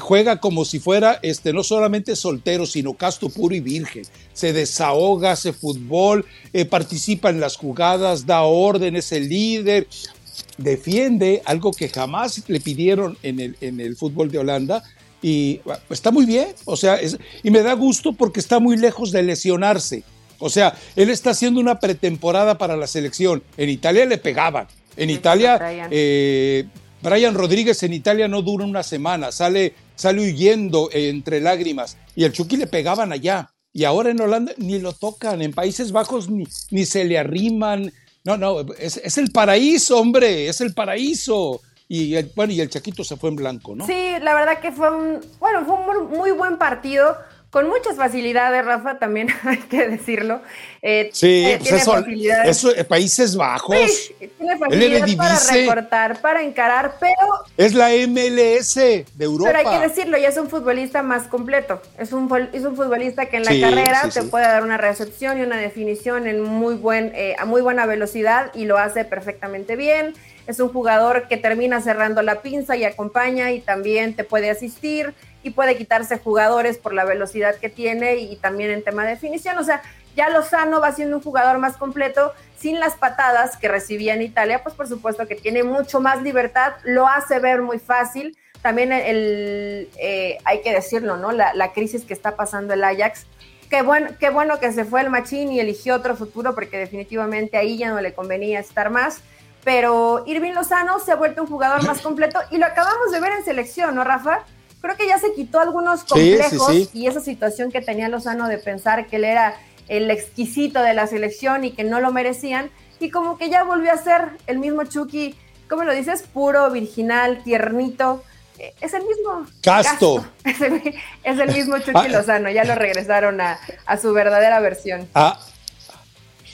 juega como si fuera este, no solamente soltero, sino casto puro y virgen. Se desahoga, hace fútbol, participa en las jugadas, da órdenes, el líder, defiende algo que jamás le pidieron en el, en el fútbol de Holanda, y está muy bien, o sea, y me da gusto porque está muy lejos de lesionarse. O sea, él está haciendo una pretemporada para la selección. En Italia le pegaban. En Italia, Brian. Eh, Brian Rodríguez en Italia no dura una semana, sale, sale huyendo entre lágrimas. Y al Chucky le pegaban allá. y ahora en Holanda ni lo tocan, en Países Bajos ni, ni se le arriman. No, no, es, es el paraíso, hombre, es el paraíso. Y el, bueno, y el Chaquito se fue en blanco, ¿no? Sí, la verdad que fue un, bueno, fue un muy buen partido con muchas facilidades, Rafa, también hay que decirlo. Eh, sí, eh, pues eso, eso, eh, Países Bajos. Sí, tiene facilidad para recortar, para encarar, pero... Es la MLS de Europa. Pero hay que decirlo, ya es un futbolista más completo. Es un, es un futbolista que en la carrera te puede dar una recepción y una definición en muy buen, a muy buena velocidad y lo hace perfectamente bien. Es un jugador que termina cerrando la pinza y acompaña y también te puede asistir y puede quitarse jugadores por la velocidad que tiene y también en tema de definición. O sea, ya Lozano va siendo un jugador más completo sin las patadas que recibía en Italia, pues por supuesto que tiene mucho más libertad, lo hace ver muy fácil. También el, eh, hay que decirlo, ¿no? La, crisis que está pasando el Ajax. Qué bueno, qué bueno que se fue el Machín y eligió otro futuro porque definitivamente ahí ya no le convenía estar más. Pero Irving Lozano se ha vuelto un jugador más completo y lo acabamos de ver en selección, ¿no, Rafa? creo que ya se quitó algunos complejos y esa situación que tenía Lozano de pensar que él era el exquisito de la selección y que no lo merecían, y como que ya volvió a ser el mismo Chucky, ¿cómo lo dices? Puro, virginal, tiernito. Eh, es el mismo. Casto. Es, el, mismo Chucky ah. Lozano, ya lo regresaron a, a su verdadera versión. Ah,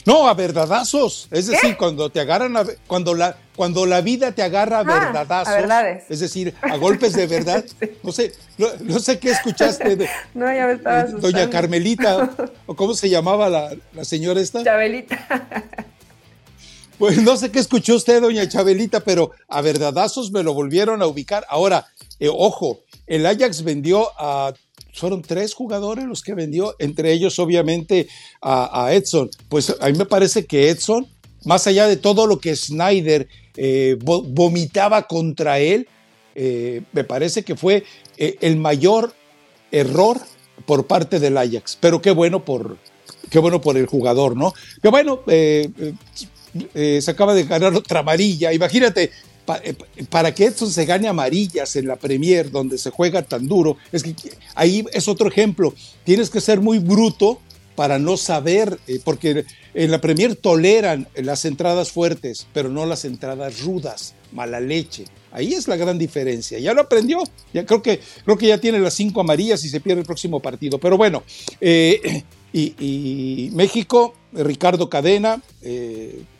no, a verdadazos. Es decir, cuando te agarran, a, cuando, la, cuando la vida te agarra a ah, verdadazos. Es decir, a golpes de verdad. No sé, no, sé qué escuchaste de, no, ya me estaba Doña Carmelita, o cómo se llamaba la, la señora esta. Chabelita. Pues no sé qué escuchó usted, doña Chabelita, pero a verdadazos me lo volvieron a ubicar. Ahora, eh, ojo, el Ajax vendió a fueron tres jugadores los que vendió, entre ellos obviamente a, Edson. Pues a mí me parece que Edson, más allá de todo lo que Snyder eh, vomitaba contra él, eh, me parece que fue eh, el mayor error por parte del Ajax. Pero qué bueno por, qué bueno por el jugador, ¿no? Que bueno, se acaba de ganar otra amarilla. Imagínate, para que Edson se gane amarillas en la Premier, donde se juega tan duro, es que ahí es otro ejemplo. Tienes que ser muy bruto para no saber, eh, porque en la Premier toleran las entradas fuertes, pero no las entradas rudas, mala leche. Ahí es la gran diferencia. Ya lo aprendió. Ya creo que, creo que ya tiene las cinco amarillas y se pierde el próximo partido. Pero bueno, eh, y, México, Ricardo Cadena,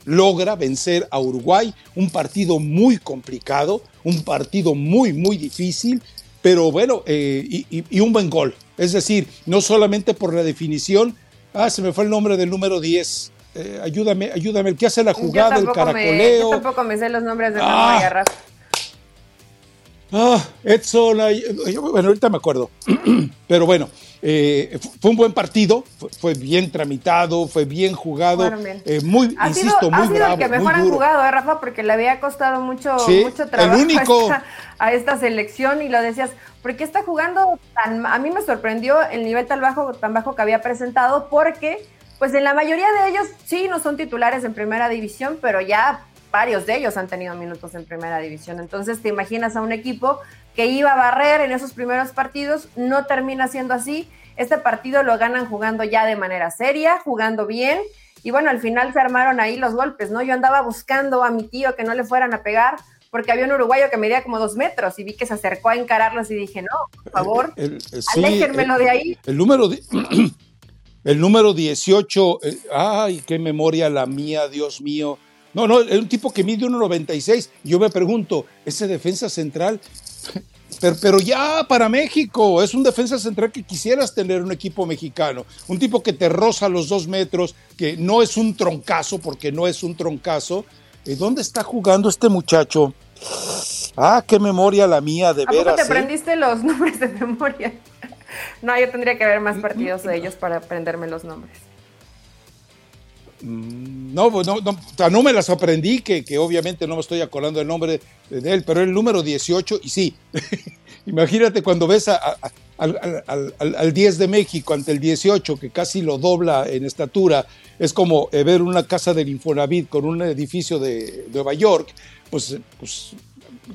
logra vencer a Uruguay, un partido muy complicado, un partido muy, muy difícil, pero bueno, eh, y, un buen gol. Es decir, no solamente por la definición, ah, se me fue el nombre del número 10. Eh, ayúdame, ayúdame, el que hace la jugada, el caracoleo. yo tampoco me sé los nombres de ah, Rafa. Ah, Edson, bueno, ahorita me acuerdo. Pero bueno, eh, fue un buen partido, fue, bien tramitado, fue bien jugado, eh, muy, insisto, muy ha sido el que mejor han jugado, ¿eh, Rafa? Porque le había costado mucho, mucho trabajo A, esta, selección y lo decías, ¿por qué está jugando tan? A mí me sorprendió el nivel tan bajo, tan bajo que había presentado, porque pues en la mayoría de ellos sí no son titulares en primera división, pero ya varios de ellos han tenido minutos en primera división. Entonces te imaginas a un equipo que iba a barrer en esos primeros partidos, no termina siendo así. Este partido lo ganan jugando ya de manera seria, jugando bien. Y bueno, al final se armaron ahí los golpes, ¿no? Yo andaba buscando a mi tío que no le fueran a pegar, porque había un uruguayo que medía como dos metros y vi que se acercó a encararlos y dije, no, por favor, aléjenmelo de ahí. El número, el número 18, eh, ay, qué memoria la mía, Dios mío. No, no, es un tipo que mide 1,96. Yo me pregunto, ese defensa central, pero, ya para México, es un defensa central que quisieras tener un equipo mexicano. Un tipo que te roza los dos metros, que no es un troncazo, porque no es un troncazo. ¿Dónde está jugando este muchacho? Ah, qué memoria la mía, de ¿A veras. te ¿eh? aprendiste los nombres de memoria? no, yo tendría que ver más partidos de ellos para aprenderme los nombres. Mm, no, no, no, no me las aprendí, que, que, obviamente no me estoy acordando el nombre de, él, pero el número 18, y sí, imagínate cuando ves al, 10 de México ante el 18, que casi lo dobla en estatura, es como eh, ver una casa del Infonavit con un edificio de Nueva York, pues, pues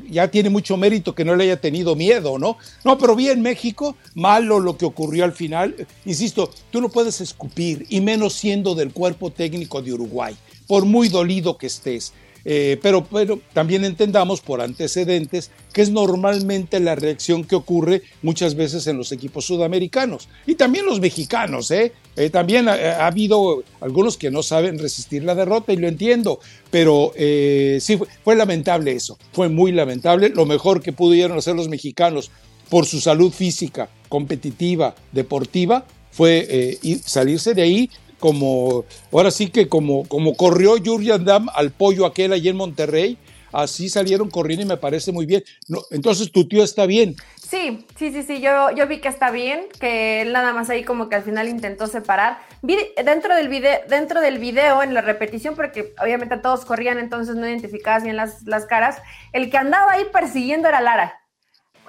ya tiene mucho mérito que no le haya tenido miedo, ¿no? No, pero bien, México, malo lo que ocurrió al final. Insisto, tú no puedes escupir, y menos siendo del cuerpo técnico de Uruguay, por muy dolido que estés. Eh, pero, pero también entendamos por antecedentes que es normalmente la reacción que ocurre muchas veces en los equipos sudamericanos y también los mexicanos. ¿eh? eh también ha, habido algunos que no saben resistir la derrota y lo entiendo, pero eh, sí, fue, lamentable eso, fue muy lamentable. Lo mejor que pudieron hacer los mexicanos por su salud física, competitiva, deportiva, fue salirse de ahí como, ahora sí que como, como corrió Jurgen Damm al pollo aquel allí en Monterrey, así salieron corriendo y me parece muy bien. Entonces tu tío está bien. Sí, sí, sí, sí, yo, yo vi que está bien, que él nada más ahí como que al final intentó separar. Vi dentro del video, dentro del video, en la repetición, porque obviamente todos corrían, entonces no identificabas bien las, las caras, el que andaba ahí persiguiendo era Lara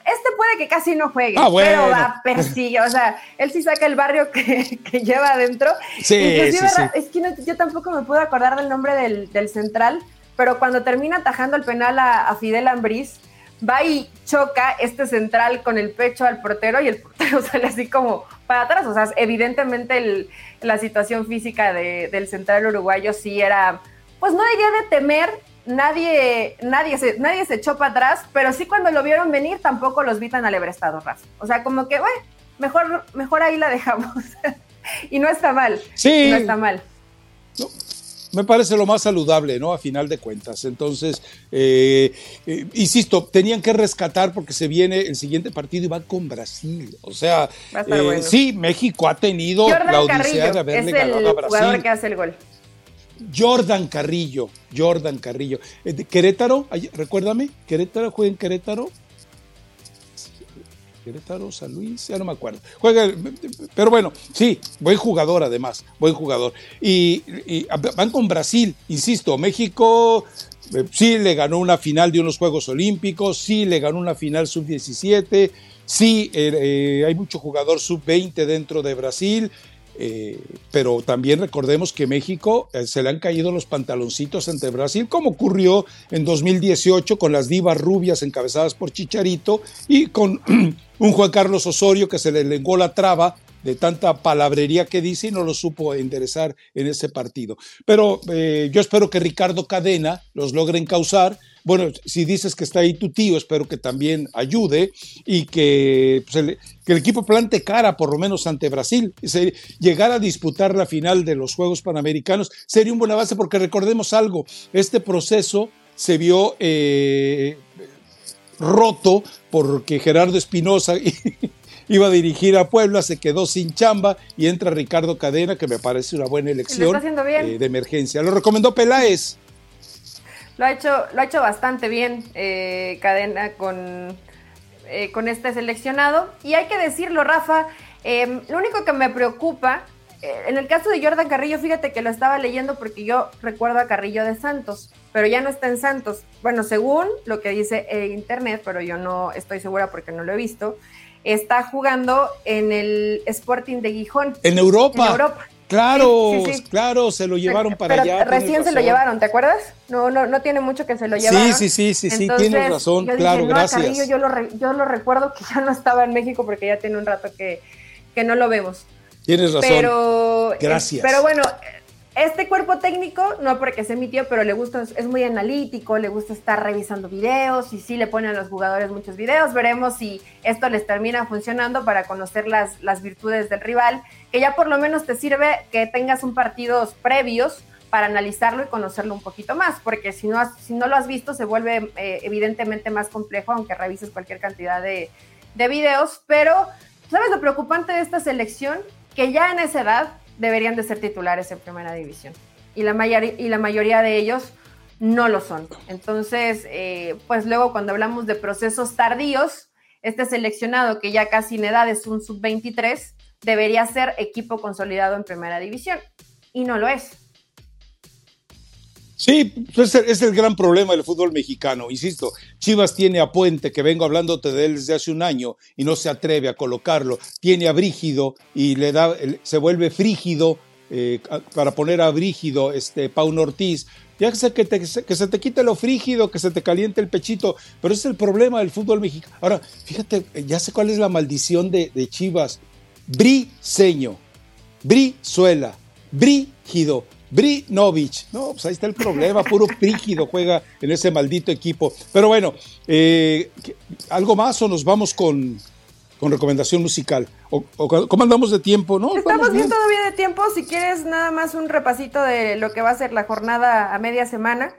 este puede que casi no juegue, ah, pero va, persigue, o sea, él sí saca el barrio que, lleva adentro. Sí, sí, sí. Es que yo tampoco me puedo acordar del nombre del, central, pero cuando termina atajando el penal a, Fidel Ambriz, va y choca este central con el pecho al portero y el portero sale así como para atrás. O sea, evidentemente la situación física del central uruguayo sí era, pues no diría de temer, nadie, nadie, se, nadie se echó para atrás, pero sí cuando lo vieron venir tampoco los vi tan alebrestados, Rafa. O sea, como que, bueno, mejor, mejor ahí la dejamos. y no está mal. Sí. No está mal. me parece lo más saludable, ¿no? A final de cuentas. Entonces, eh, eh, insisto, tenían que rescatar porque se viene el siguiente partido y va con Brasil. O sea, eh, sí, México ha tenido la odisea de haberle ganado a Brasil. jugador que hace el gol. Jordan Carrillo, Jordan Carrillo. Eh, Querétaro, recuérdame, Querétaro juega en Querétaro. Querétaro, San Luis, ya no me acuerdo. Juega, pero bueno, sí, buen jugador además, buen jugador. Y, van con Brasil, insisto, México eh, sí le ganó una final de unos Juegos Olímpicos, sí le ganó una final sub-17, sí eh, hay mucho jugador sub-20 dentro de Brasil. Eh, pero también recordemos que México eh, se le han caído los pantaloncitos ante Brasil, como ocurrió en 2018 con las divas rubias encabezadas por Chicharito y con un Juan Carlos Osorio que se le lenguó la traba de tanta palabrería que dice y no lo supo enderezar en ese partido. Pero eh, yo espero que Ricardo Cadena los logre encauzar bueno, si dices que está ahí tu tío, espero que también ayude y que, pues, el, equipo plante cara, por lo menos ante Brasil. llegar a disputar la final de los Juegos Panamericanos sería un buen avance porque recordemos algo, este proceso se vio eh, roto porque Gerardo Espinosa iba a dirigir a Puebla, se quedó sin chamba y entra Ricardo Cadena, que me parece una buena elección eh, de emergencia. Lo recomendó Peláez. Lo ha hecho, lo ha hecho bastante bien eh, Cadena con, eh, con este seleccionado. Y hay que decirlo, Rafa, em, lo único que me preocupa, eh, en el caso de Jordan Carrillo, fíjate que lo estaba leyendo porque yo recuerdo a Carrillo de Santos, pero ya no está en Santos. Bueno, según lo que dice Internet, pero yo no estoy segura porque no lo he visto, está jugando en el Sporting de Gijón. En Europa. En Europa. Claro, claro, se lo llevaron para allá. Recién se lo llevaron, ¿te acuerdas? No, no, no tiene mucho que se lo llevaron. Sí, sí, sí, sí, sí, tienes razón, claro, gracias. yo, lo yo lo recuerdo que ya no estaba en México porque ya tiene un rato que, que no lo vemos. Tienes razón. Pero, gracias. Pero bueno, este cuerpo técnico, no porque sea mi tío, pero le gusta, es muy analítico, le gusta estar revisando videos y sí le ponen a los jugadores muchos videos. Veremos si esto les termina funcionando para conocer las, las virtudes del rival, que ya por lo menos te sirve que tengas un partidos previos para analizarlo y conocerlo un poquito más, porque si no, si no lo has visto se vuelve eh, evidentemente más complejo, aunque revises cualquier cantidad de, de videos, pero ¿sabes lo preocupante de esta selección? Que ya en esa edad deberían de ser titulares en primera división. Y la, y la mayoría de ellos no lo son. Entonces, eh, pues luego cuando hablamos de procesos tardíos, este seleccionado que ya casi en edad es un sub-23, debería ser equipo consolidado en primera división. Y no lo es. Sí, pues es el gran problema del fútbol mexicano. Insisto, Chivas tiene a Puente, que vengo hablándote de él desde hace un año y no se atreve a colocarlo. Tiene a Brígido y le da, se vuelve frígido eh, para poner a Brígido este, Pauno Ortiz ya que, que, que se te quite lo frígido, que se te caliente el pechito, pero ese es el problema del fútbol mexicano. Ahora, fíjate, ya sé cuál es la maldición de, de Chivas. Briseño, Brizuela, Brígido, Brinovich. No, pues ahí está el problema, puro frígido juega en ese maldito equipo. Pero bueno, eh, ¿algo más o nos vamos con, con recomendación musical? ¿O, cómo andamos de tiempo? No, Estamos bien todavía de tiempo. Si quieres nada más un repasito de lo que va a ser la jornada a media semana.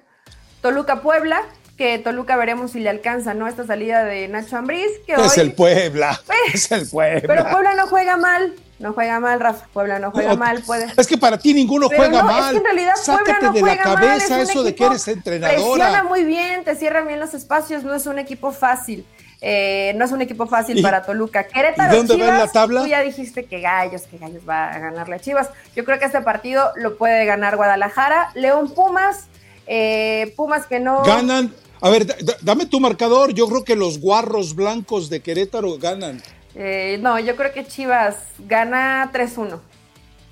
Toluca Puebla, que Toluca veremos si le alcanza, ¿no? Esta salida de Nacho Ambriz. Que es el Puebla. es el Puebla. Pero Puebla no juega mal. No juega mal, Rafa. Puebla no juega mal. Puede... Es que para ti ninguno juega mal. Es que en realidad Puebla no de la cabeza mal. eso de que eres entrenadora. Presiona muy bien, te cierra bien los espacios. No es un equipo fácil. Eh, no es un equipo fácil para Toluca. Querétaro, ¿Y dónde Chivas, la tabla? Tú ya dijiste que Gallos, que Gallos va a ganarle a Chivas. Yo creo que este partido lo puede ganar Guadalajara. León Pumas, eh, Pumas que no. Ganan. A ver, dame tu marcador. Yo creo que los guarros blancos de Querétaro ganan. Eh, no, yo creo que Chivas gana 3-1.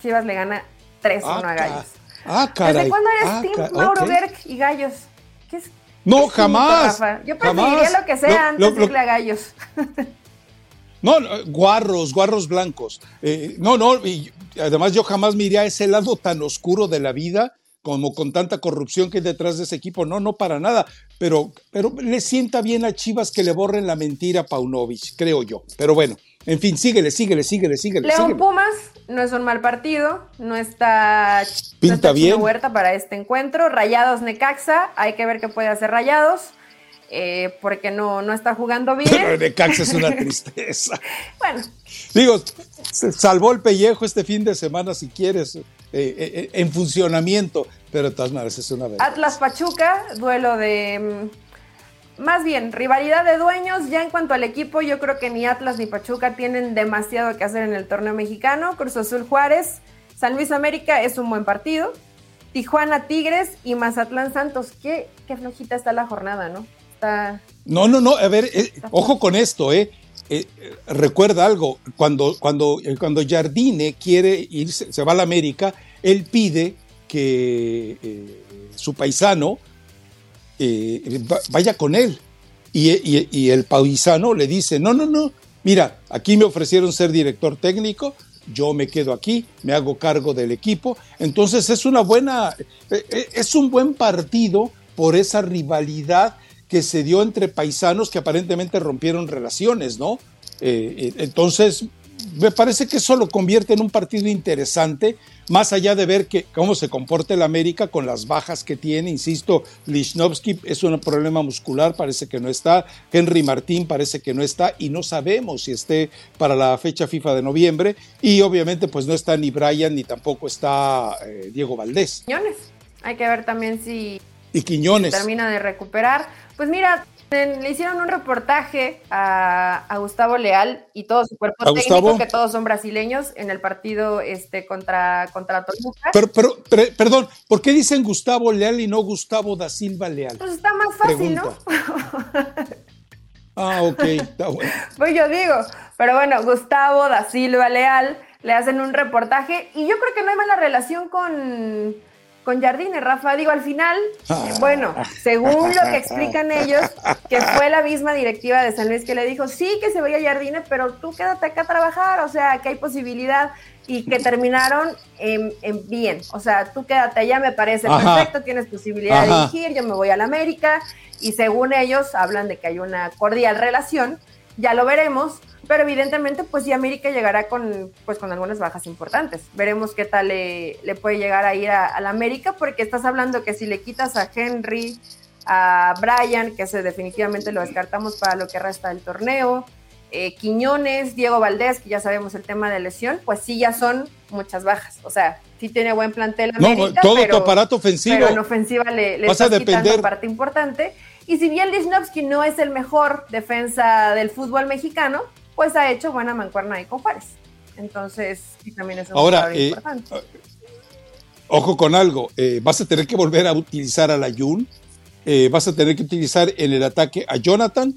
Chivas le gana 3-1 a ah, Gallos. Ah, caray. ¿Desde cuándo eres ah, Team Mauro Berg y Gallos? ¿Qué es, no, jamás. yo preferiría lo que sea antes de irle a Gallos. No, guarros, guarros blancos. Eh, no, no, y además yo jamás me iría a ese lado tan oscuro de la vida como con tanta corrupción que hay detrás de ese equipo. No, no para nada. Pero, pero le sienta bien a Chivas que le borren la mentira a Paunovic, creo yo. Pero bueno, en fin, síguele, síguele, síguele, síguele. León Pumas no es un mal partido, no está, Pinta bien. Huerta para este encuentro. Rayados Necaxa, hay que ver qué puede hacer Rayados. Eh, porque no, no está jugando bien. Pero Necaxa es una tristeza. bueno. Digo, se salvó el pellejo este fin de semana, si quieres, eh, eh, en funcionamiento, pero de todas maneras es una verdad. Atlas Pachuca, duelo de. Mm, más bien, rivalidad de dueños. Ya en cuanto al equipo, yo creo que ni Atlas ni Pachuca tienen demasiado que hacer en el torneo mexicano. Cruz Azul Juárez, San Luis América es un buen partido. Tijuana Tigres y Mazatlán Santos. Qué, qué flojita está la jornada, ¿no? No, no, no, a ver, ojo con esto, ¿eh? Eh, recuerda algo, cuando, cuando, eh, cuando Jardine quiere irse, se va a la América, él pide que eh, su paisano vaya con él. Y, el paisano le dice, no, no, no, mira, aquí me ofrecieron ser director técnico, yo me quedo aquí, me hago cargo del equipo. Entonces es una buena, es un buen partido por esa rivalidad que se dio entre paisanos que aparentemente rompieron relaciones, ¿no? Eh, eh, entonces, me parece que eso lo convierte en un partido interesante, más allá de ver cómo se comporta el América con las bajas que tiene. Insisto, Lichnowsky es un problema muscular, parece que no está. Henry Martín parece que no está y no sabemos si esté para la fecha FIFA de noviembre. Y obviamente, pues no está ni Brian ni tampoco está eh, Diego Valdés. Hay que ver también si. Y Quiñones. termina de recuperar. Pues mira, le hicieron un reportaje a, Gustavo Leal y todo su cuerpo técnico, que todos son brasileños, en el partido este, contra, contra Toluca. Pero, perdón, ¿por qué dicen Gustavo Leal y no Gustavo da Silva Leal? Pues está más fácil, ¿no? ah, ok, está bueno. Pues yo digo, pero bueno, Gustavo da Silva Leal le hacen un reportaje y yo creo que no hay mala relación con con Jardine, Rafa. Digo, al final, ah. bueno, según lo que explican ellos, que fue la misma directiva de San Luis que le dijo, sí que se vaya Jardine, pero tú quédate acá a trabajar, o sea, que hay posibilidad y que terminaron en, bien. O sea, tú quédate allá, me parece perfecto, tienes posibilidad de dirigir, yo me voy a la América y según ellos hablan de que hay una cordial relación, ya lo veremos, pero evidentemente pues sí América llegará con pues con algunas bajas importantes. Veremos qué tal le, puede llegar a ir a, la América porque estás hablando que si le quitas a Henry, a Brian, que ese definitivamente lo descartamos para lo que resta del torneo, eh, Quiñones, Diego Valdés, que ya sabemos el tema de lesión, pues sí ya son muchas bajas. O sea, sí tiene buen plantel América, no, todo tu aparato ofensivo. Pero en ofensiva le, le Vas a depender. parte importante. Y si bien Lichnowsky no es el mejor defensa del fútbol mexicano, pues ha hecho buena mancuerna ahí con Juárez. Entonces, sí, también es un Ahora, eh, importante. Ojo con algo, eh, vas a tener que volver a utilizar a la Jun, eh, vas a tener que utilizar en el ataque a Jonathan,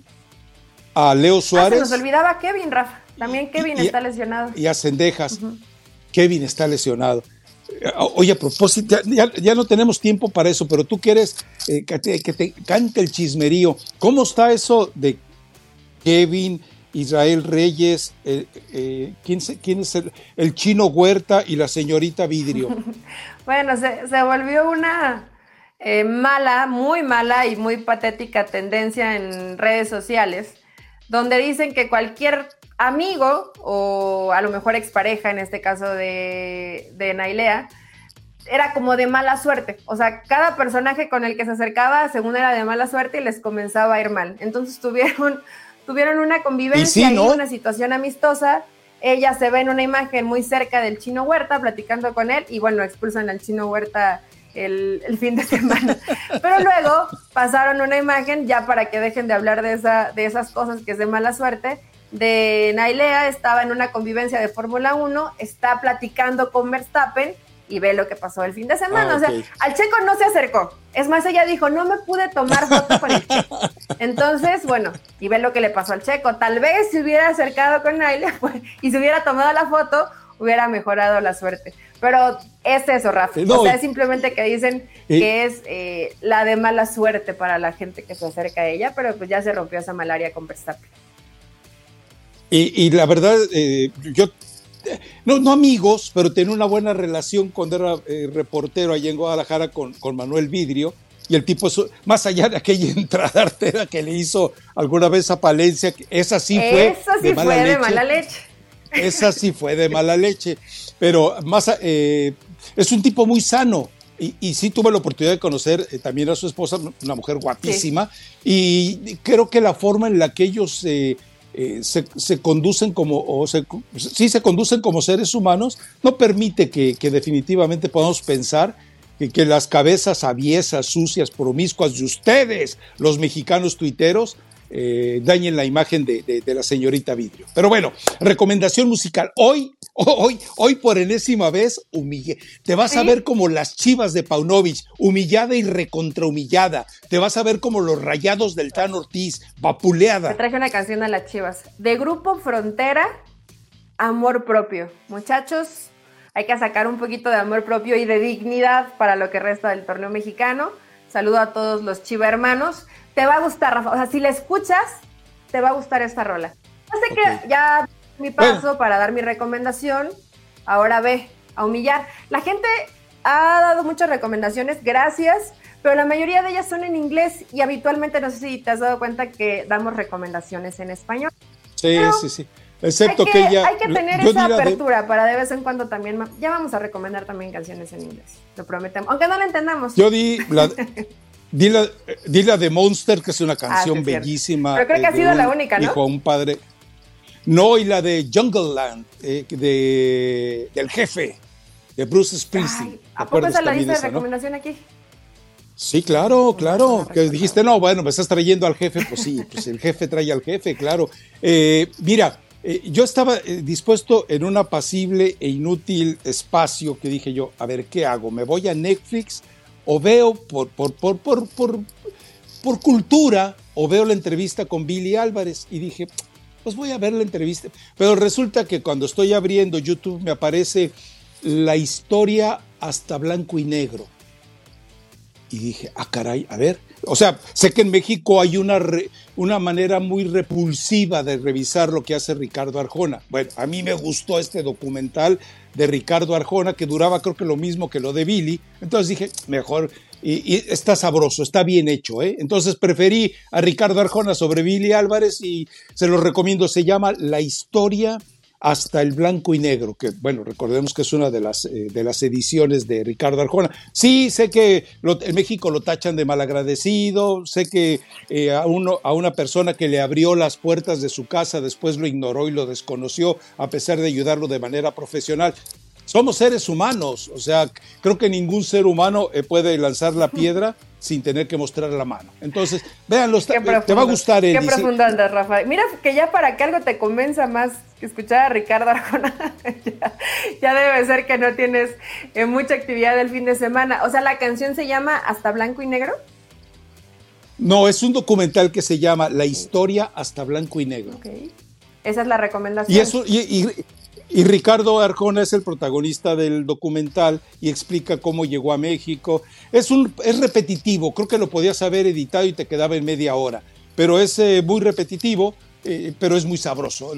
a Leo Suárez. Ah, se nos olvidaba Kevin, Rafa. También Kevin está lesionado. Y a Cendejas. Kevin está lesionado. oye, a propósito, ya, no tenemos tiempo para eso, pero tú quieres eh, que, te, cante el chismerío. ¿Cómo está eso de Kevin, Israel Reyes, eh, ¿quién, ¿quién, es el, chino Huerta y la señorita Vidrio? bueno, se, volvió una mala, muy mala y muy patética tendencia en redes sociales, donde dicen que cualquier amigo o a lo mejor expareja, en este caso de, de Nailea, era como de mala suerte. O sea, cada personaje con el que se acercaba, según era de mala suerte, y les comenzaba a ir mal. Entonces tuvieron, tuvieron una convivencia y, una situación amistosa. Ella se ve en una imagen muy cerca del chino Huerta, platicando con él, y bueno, expulsan al chino Huerta el, el, fin de semana. Pero luego pasaron una imagen, ya para que dejen de hablar de, esa, de esas cosas que es de mala suerte, de Nailea, estaba en una convivencia de Fórmula 1, está platicando con Verstappen y ve lo que pasó el fin de semana. Ah, o sea, al Checo no se acercó. Es más, ella dijo, no me pude tomar foto con el Checo. Entonces, bueno, y ve lo que le pasó al Checo. Tal vez si hubiera acercado con Nailea pues, y se hubiera tomado la foto, hubiera mejorado la suerte. Pero es eso, Rafa. o sea, es simplemente que dicen que es eh, la de mala suerte para la gente que se acerca a ella, pero pues ya se rompió esa malaria con Verstappen. Y, la verdad, eh, yo, no, no amigos, pero tenía una buena relación cuando era eh, reportero allá en Guadalajara con, con Manuel Vidrio. Y el tipo, más allá de aquella entrada artera que le hizo alguna vez a Palencia, esa sí fue, de, mala fue de mala leche. Esa sí fue de mala leche. Pero más, eh, es un tipo muy sano. Y, y, sí tuve la oportunidad de conocer también a su esposa, una mujer guapísima. Y creo que la forma en la que ellos eh, se, conducen como, o se conducen como seres humanos, no permite que, definitivamente podamos pensar que, que, las cabezas aviesas, sucias, promiscuas de ustedes, los mexicanos tuiteros, eh, dañen la imagen de, la señorita Vidrio. Pero bueno, recomendación musical. Hoy, hoy, hoy por enésima vez, humillé. Te vas a ver como las chivas de Paunovic, humillada y recontrahumillada. Te vas a ver como los rayados del Tan Ortiz, vapuleada. Te traje una canción a las chivas. De Grupo Frontera, Amor Propio. Muchachos, hay que sacar un poquito de amor propio y de dignidad para lo que resta del torneo mexicano. Saludo a todos los chiva hermanos te va a gustar, Rafa. O sea, si la escuchas, te va a gustar esta rola. Así que ya mi paso para dar mi recomendación. Ahora ve a humillar. La gente ha dado muchas recomendaciones, gracias, pero la mayoría de ellas son en inglés y habitualmente no sé si te has dado cuenta que damos recomendaciones en español. Sí, sí, sí. Excepto que, ya. Hay que tener esa apertura para de vez en cuando también. Ya vamos a recomendar también canciones en inglés. Lo prometemos. Aunque no la entendamos. Yo di la, Dila, dila de Monster, que es una canción ah, bellísima. Pero creo que ha sido la única, ¿no? Dijo un padre. No, y la de Jungle Land, eh, de, del jefe, de Bruce Springsteen. ¿A poco esa la dice de recomendación aquí? Sí, claro, claro. Que dijiste, no, bueno, me estás trayendo al jefe. Pues sí, pues el jefe trae al jefe, claro. Eh, mira, eh, yo estaba dispuesto en un apacible e inútil espacio que dije yo, a ver, ¿qué hago? ¿Me voy a Netflix? O veo por, por, por, por, por, cultura, o veo la entrevista con Billy Álvarez y dije, pues voy a ver la entrevista. Pero resulta que cuando estoy abriendo YouTube me aparece la historia hasta blanco y negro. Y dije, ah, caray, a ver. O sea, sé que en México hay una, una manera muy repulsiva de revisar lo que hace Ricardo Arjona. Bueno, a mí me gustó este documental de Ricardo Arjona, que duraba creo que lo mismo que lo de Billy. Entonces dije, mejor, y, está sabroso, está bien hecho. ¿eh? Entonces preferí a Ricardo Arjona sobre Billy Álvarez y se lo recomiendo. Se llama La historia hasta el blanco y negro, que bueno, recordemos que es una de las, eh, de las ediciones de Ricardo Arjona. Sí, sé que en México lo tachan de malagradecido, sé que eh, a, uno, a una persona que le abrió las puertas de su casa después lo ignoró y lo desconoció a pesar de ayudarlo de manera profesional. Somos seres humanos, o sea, creo que ningún ser humano eh, puede lanzar la piedra sin tener que mostrar la mano. Entonces, véanlo, te va a gustar. Qué profundo andas, Rafa. Mira que ya para que algo te convenza más que escuchar a Ricardo Arjona, ya, debe ser que no tienes eh, mucha actividad el fin de semana. O sea, la canción se llama Hasta Blanco y Negro. No, es un documental que se llama La historia hasta blanco y negro. Esa es la recomendación. Y, eso, y, Y Ricardo Arjona es el protagonista del documental y explica cómo llegó a México. Es, un, es repetitivo, creo que lo podías haber editado y te quedaba en media hora, pero es eh, muy repetitivo, eh, pero es muy sabroso.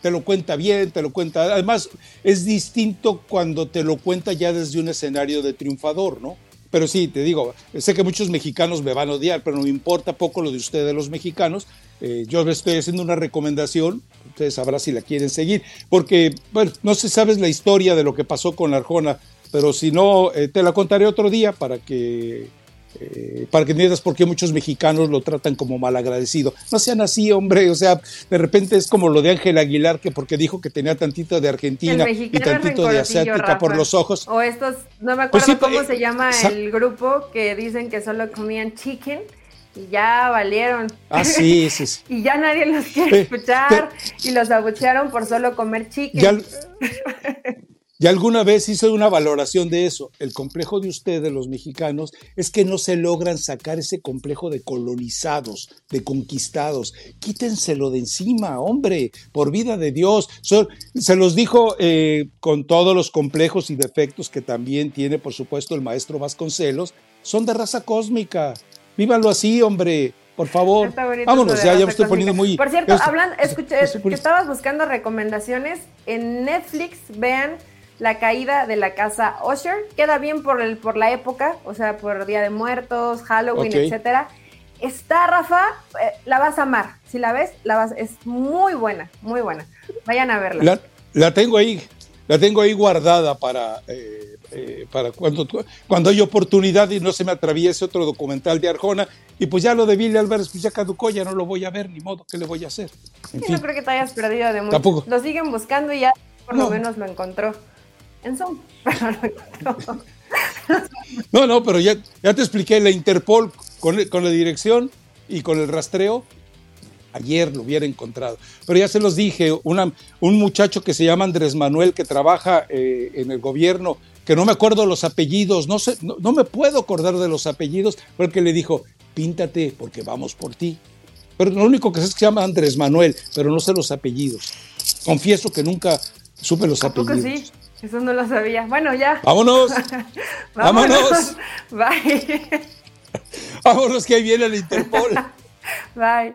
te lo cuenta bien, te lo cuenta. Además, es distinto cuando te lo cuenta ya desde un escenario de triunfador, ¿no? Pero sí, te digo, sé que muchos mexicanos me van a odiar, pero no me importa poco lo de ustedes, los mexicanos. Eh, yo les estoy haciendo una recomendación, ustedes sabrán si la quieren seguir, porque, bueno, no se sabe la historia de lo que pasó con Arjona, pero si no, eh, te la contaré otro día para que eh, para que entiendas por qué muchos mexicanos lo tratan como malagradecido. No sean así, hombre, o sea, de repente es como lo de Ángel Aguilar, que porque dijo que tenía tantito de Argentina y tantito de asiática por los ojos. O estos, no me pues acuerdo cómo eh, se llama el grupo, que dicen que solo comían chicken y ya valieron. Ah, sí, sí. y ya nadie los quiere escuchar y los abuchearon por solo comer chicken. Y alguna vez hice una valoración de eso. El complejo de ustedes, los mexicanos, es que no se logran sacar ese complejo de colonizados, de conquistados. Quítenselo de encima, hombre, por vida de Dios. se los dijo eh, con todos los complejos y defectos que también tiene, por supuesto, el maestro Vasconcelos. Son de raza cósmica. Vívanlo así, hombre. Por favor, vámonos, ya, ya me estoy poniendo muy... Por cierto, hablan, escuché, que estabas buscando recomendaciones. En Netflix, vean la caída de la casa Usher. Queda bien por, el, por la época, o sea, por Día de Muertos, Halloween, etcétera. Está, Rafa, eh, la vas a amar. Si la ves, la vas, es muy buena, muy buena. Vayan a verla. La, tengo ahí, la tengo ahí guardada para, eh, eh, para cuando, cuando hay oportunidad y no se me atraviese otro documental de Arjona. Y pues ya lo de Billy Álvarez, pues ya caducó, ya no lo voy a ver, ni modo, ¿qué le voy a hacer? no creo que te hayas perdido de mucho. Tampoco. Lo siguen buscando y ya por lo menos lo encontró en Zoom. no, no, pero ya, ya te expliqué la Interpol con, la dirección y con el rastreo. Ayer lo hubiera encontrado. Pero ya se los dije, una, un muchacho que se llama Andrés Manuel, que trabaja eh, en el gobierno, que no me acuerdo los apellidos, no, sé, no, me puedo acordar de los apellidos, porque le dijo, píntate porque vamos por ti. Pero lo único que sé es que se llama Andrés Manuel, pero no sé los apellidos. Confieso que nunca supe los apellidos. Sí? Eso no lo sabía. Bueno, ya. Vámonos. Vámonos. Bye. Vámonos que ahí viene el Interpol. Bye.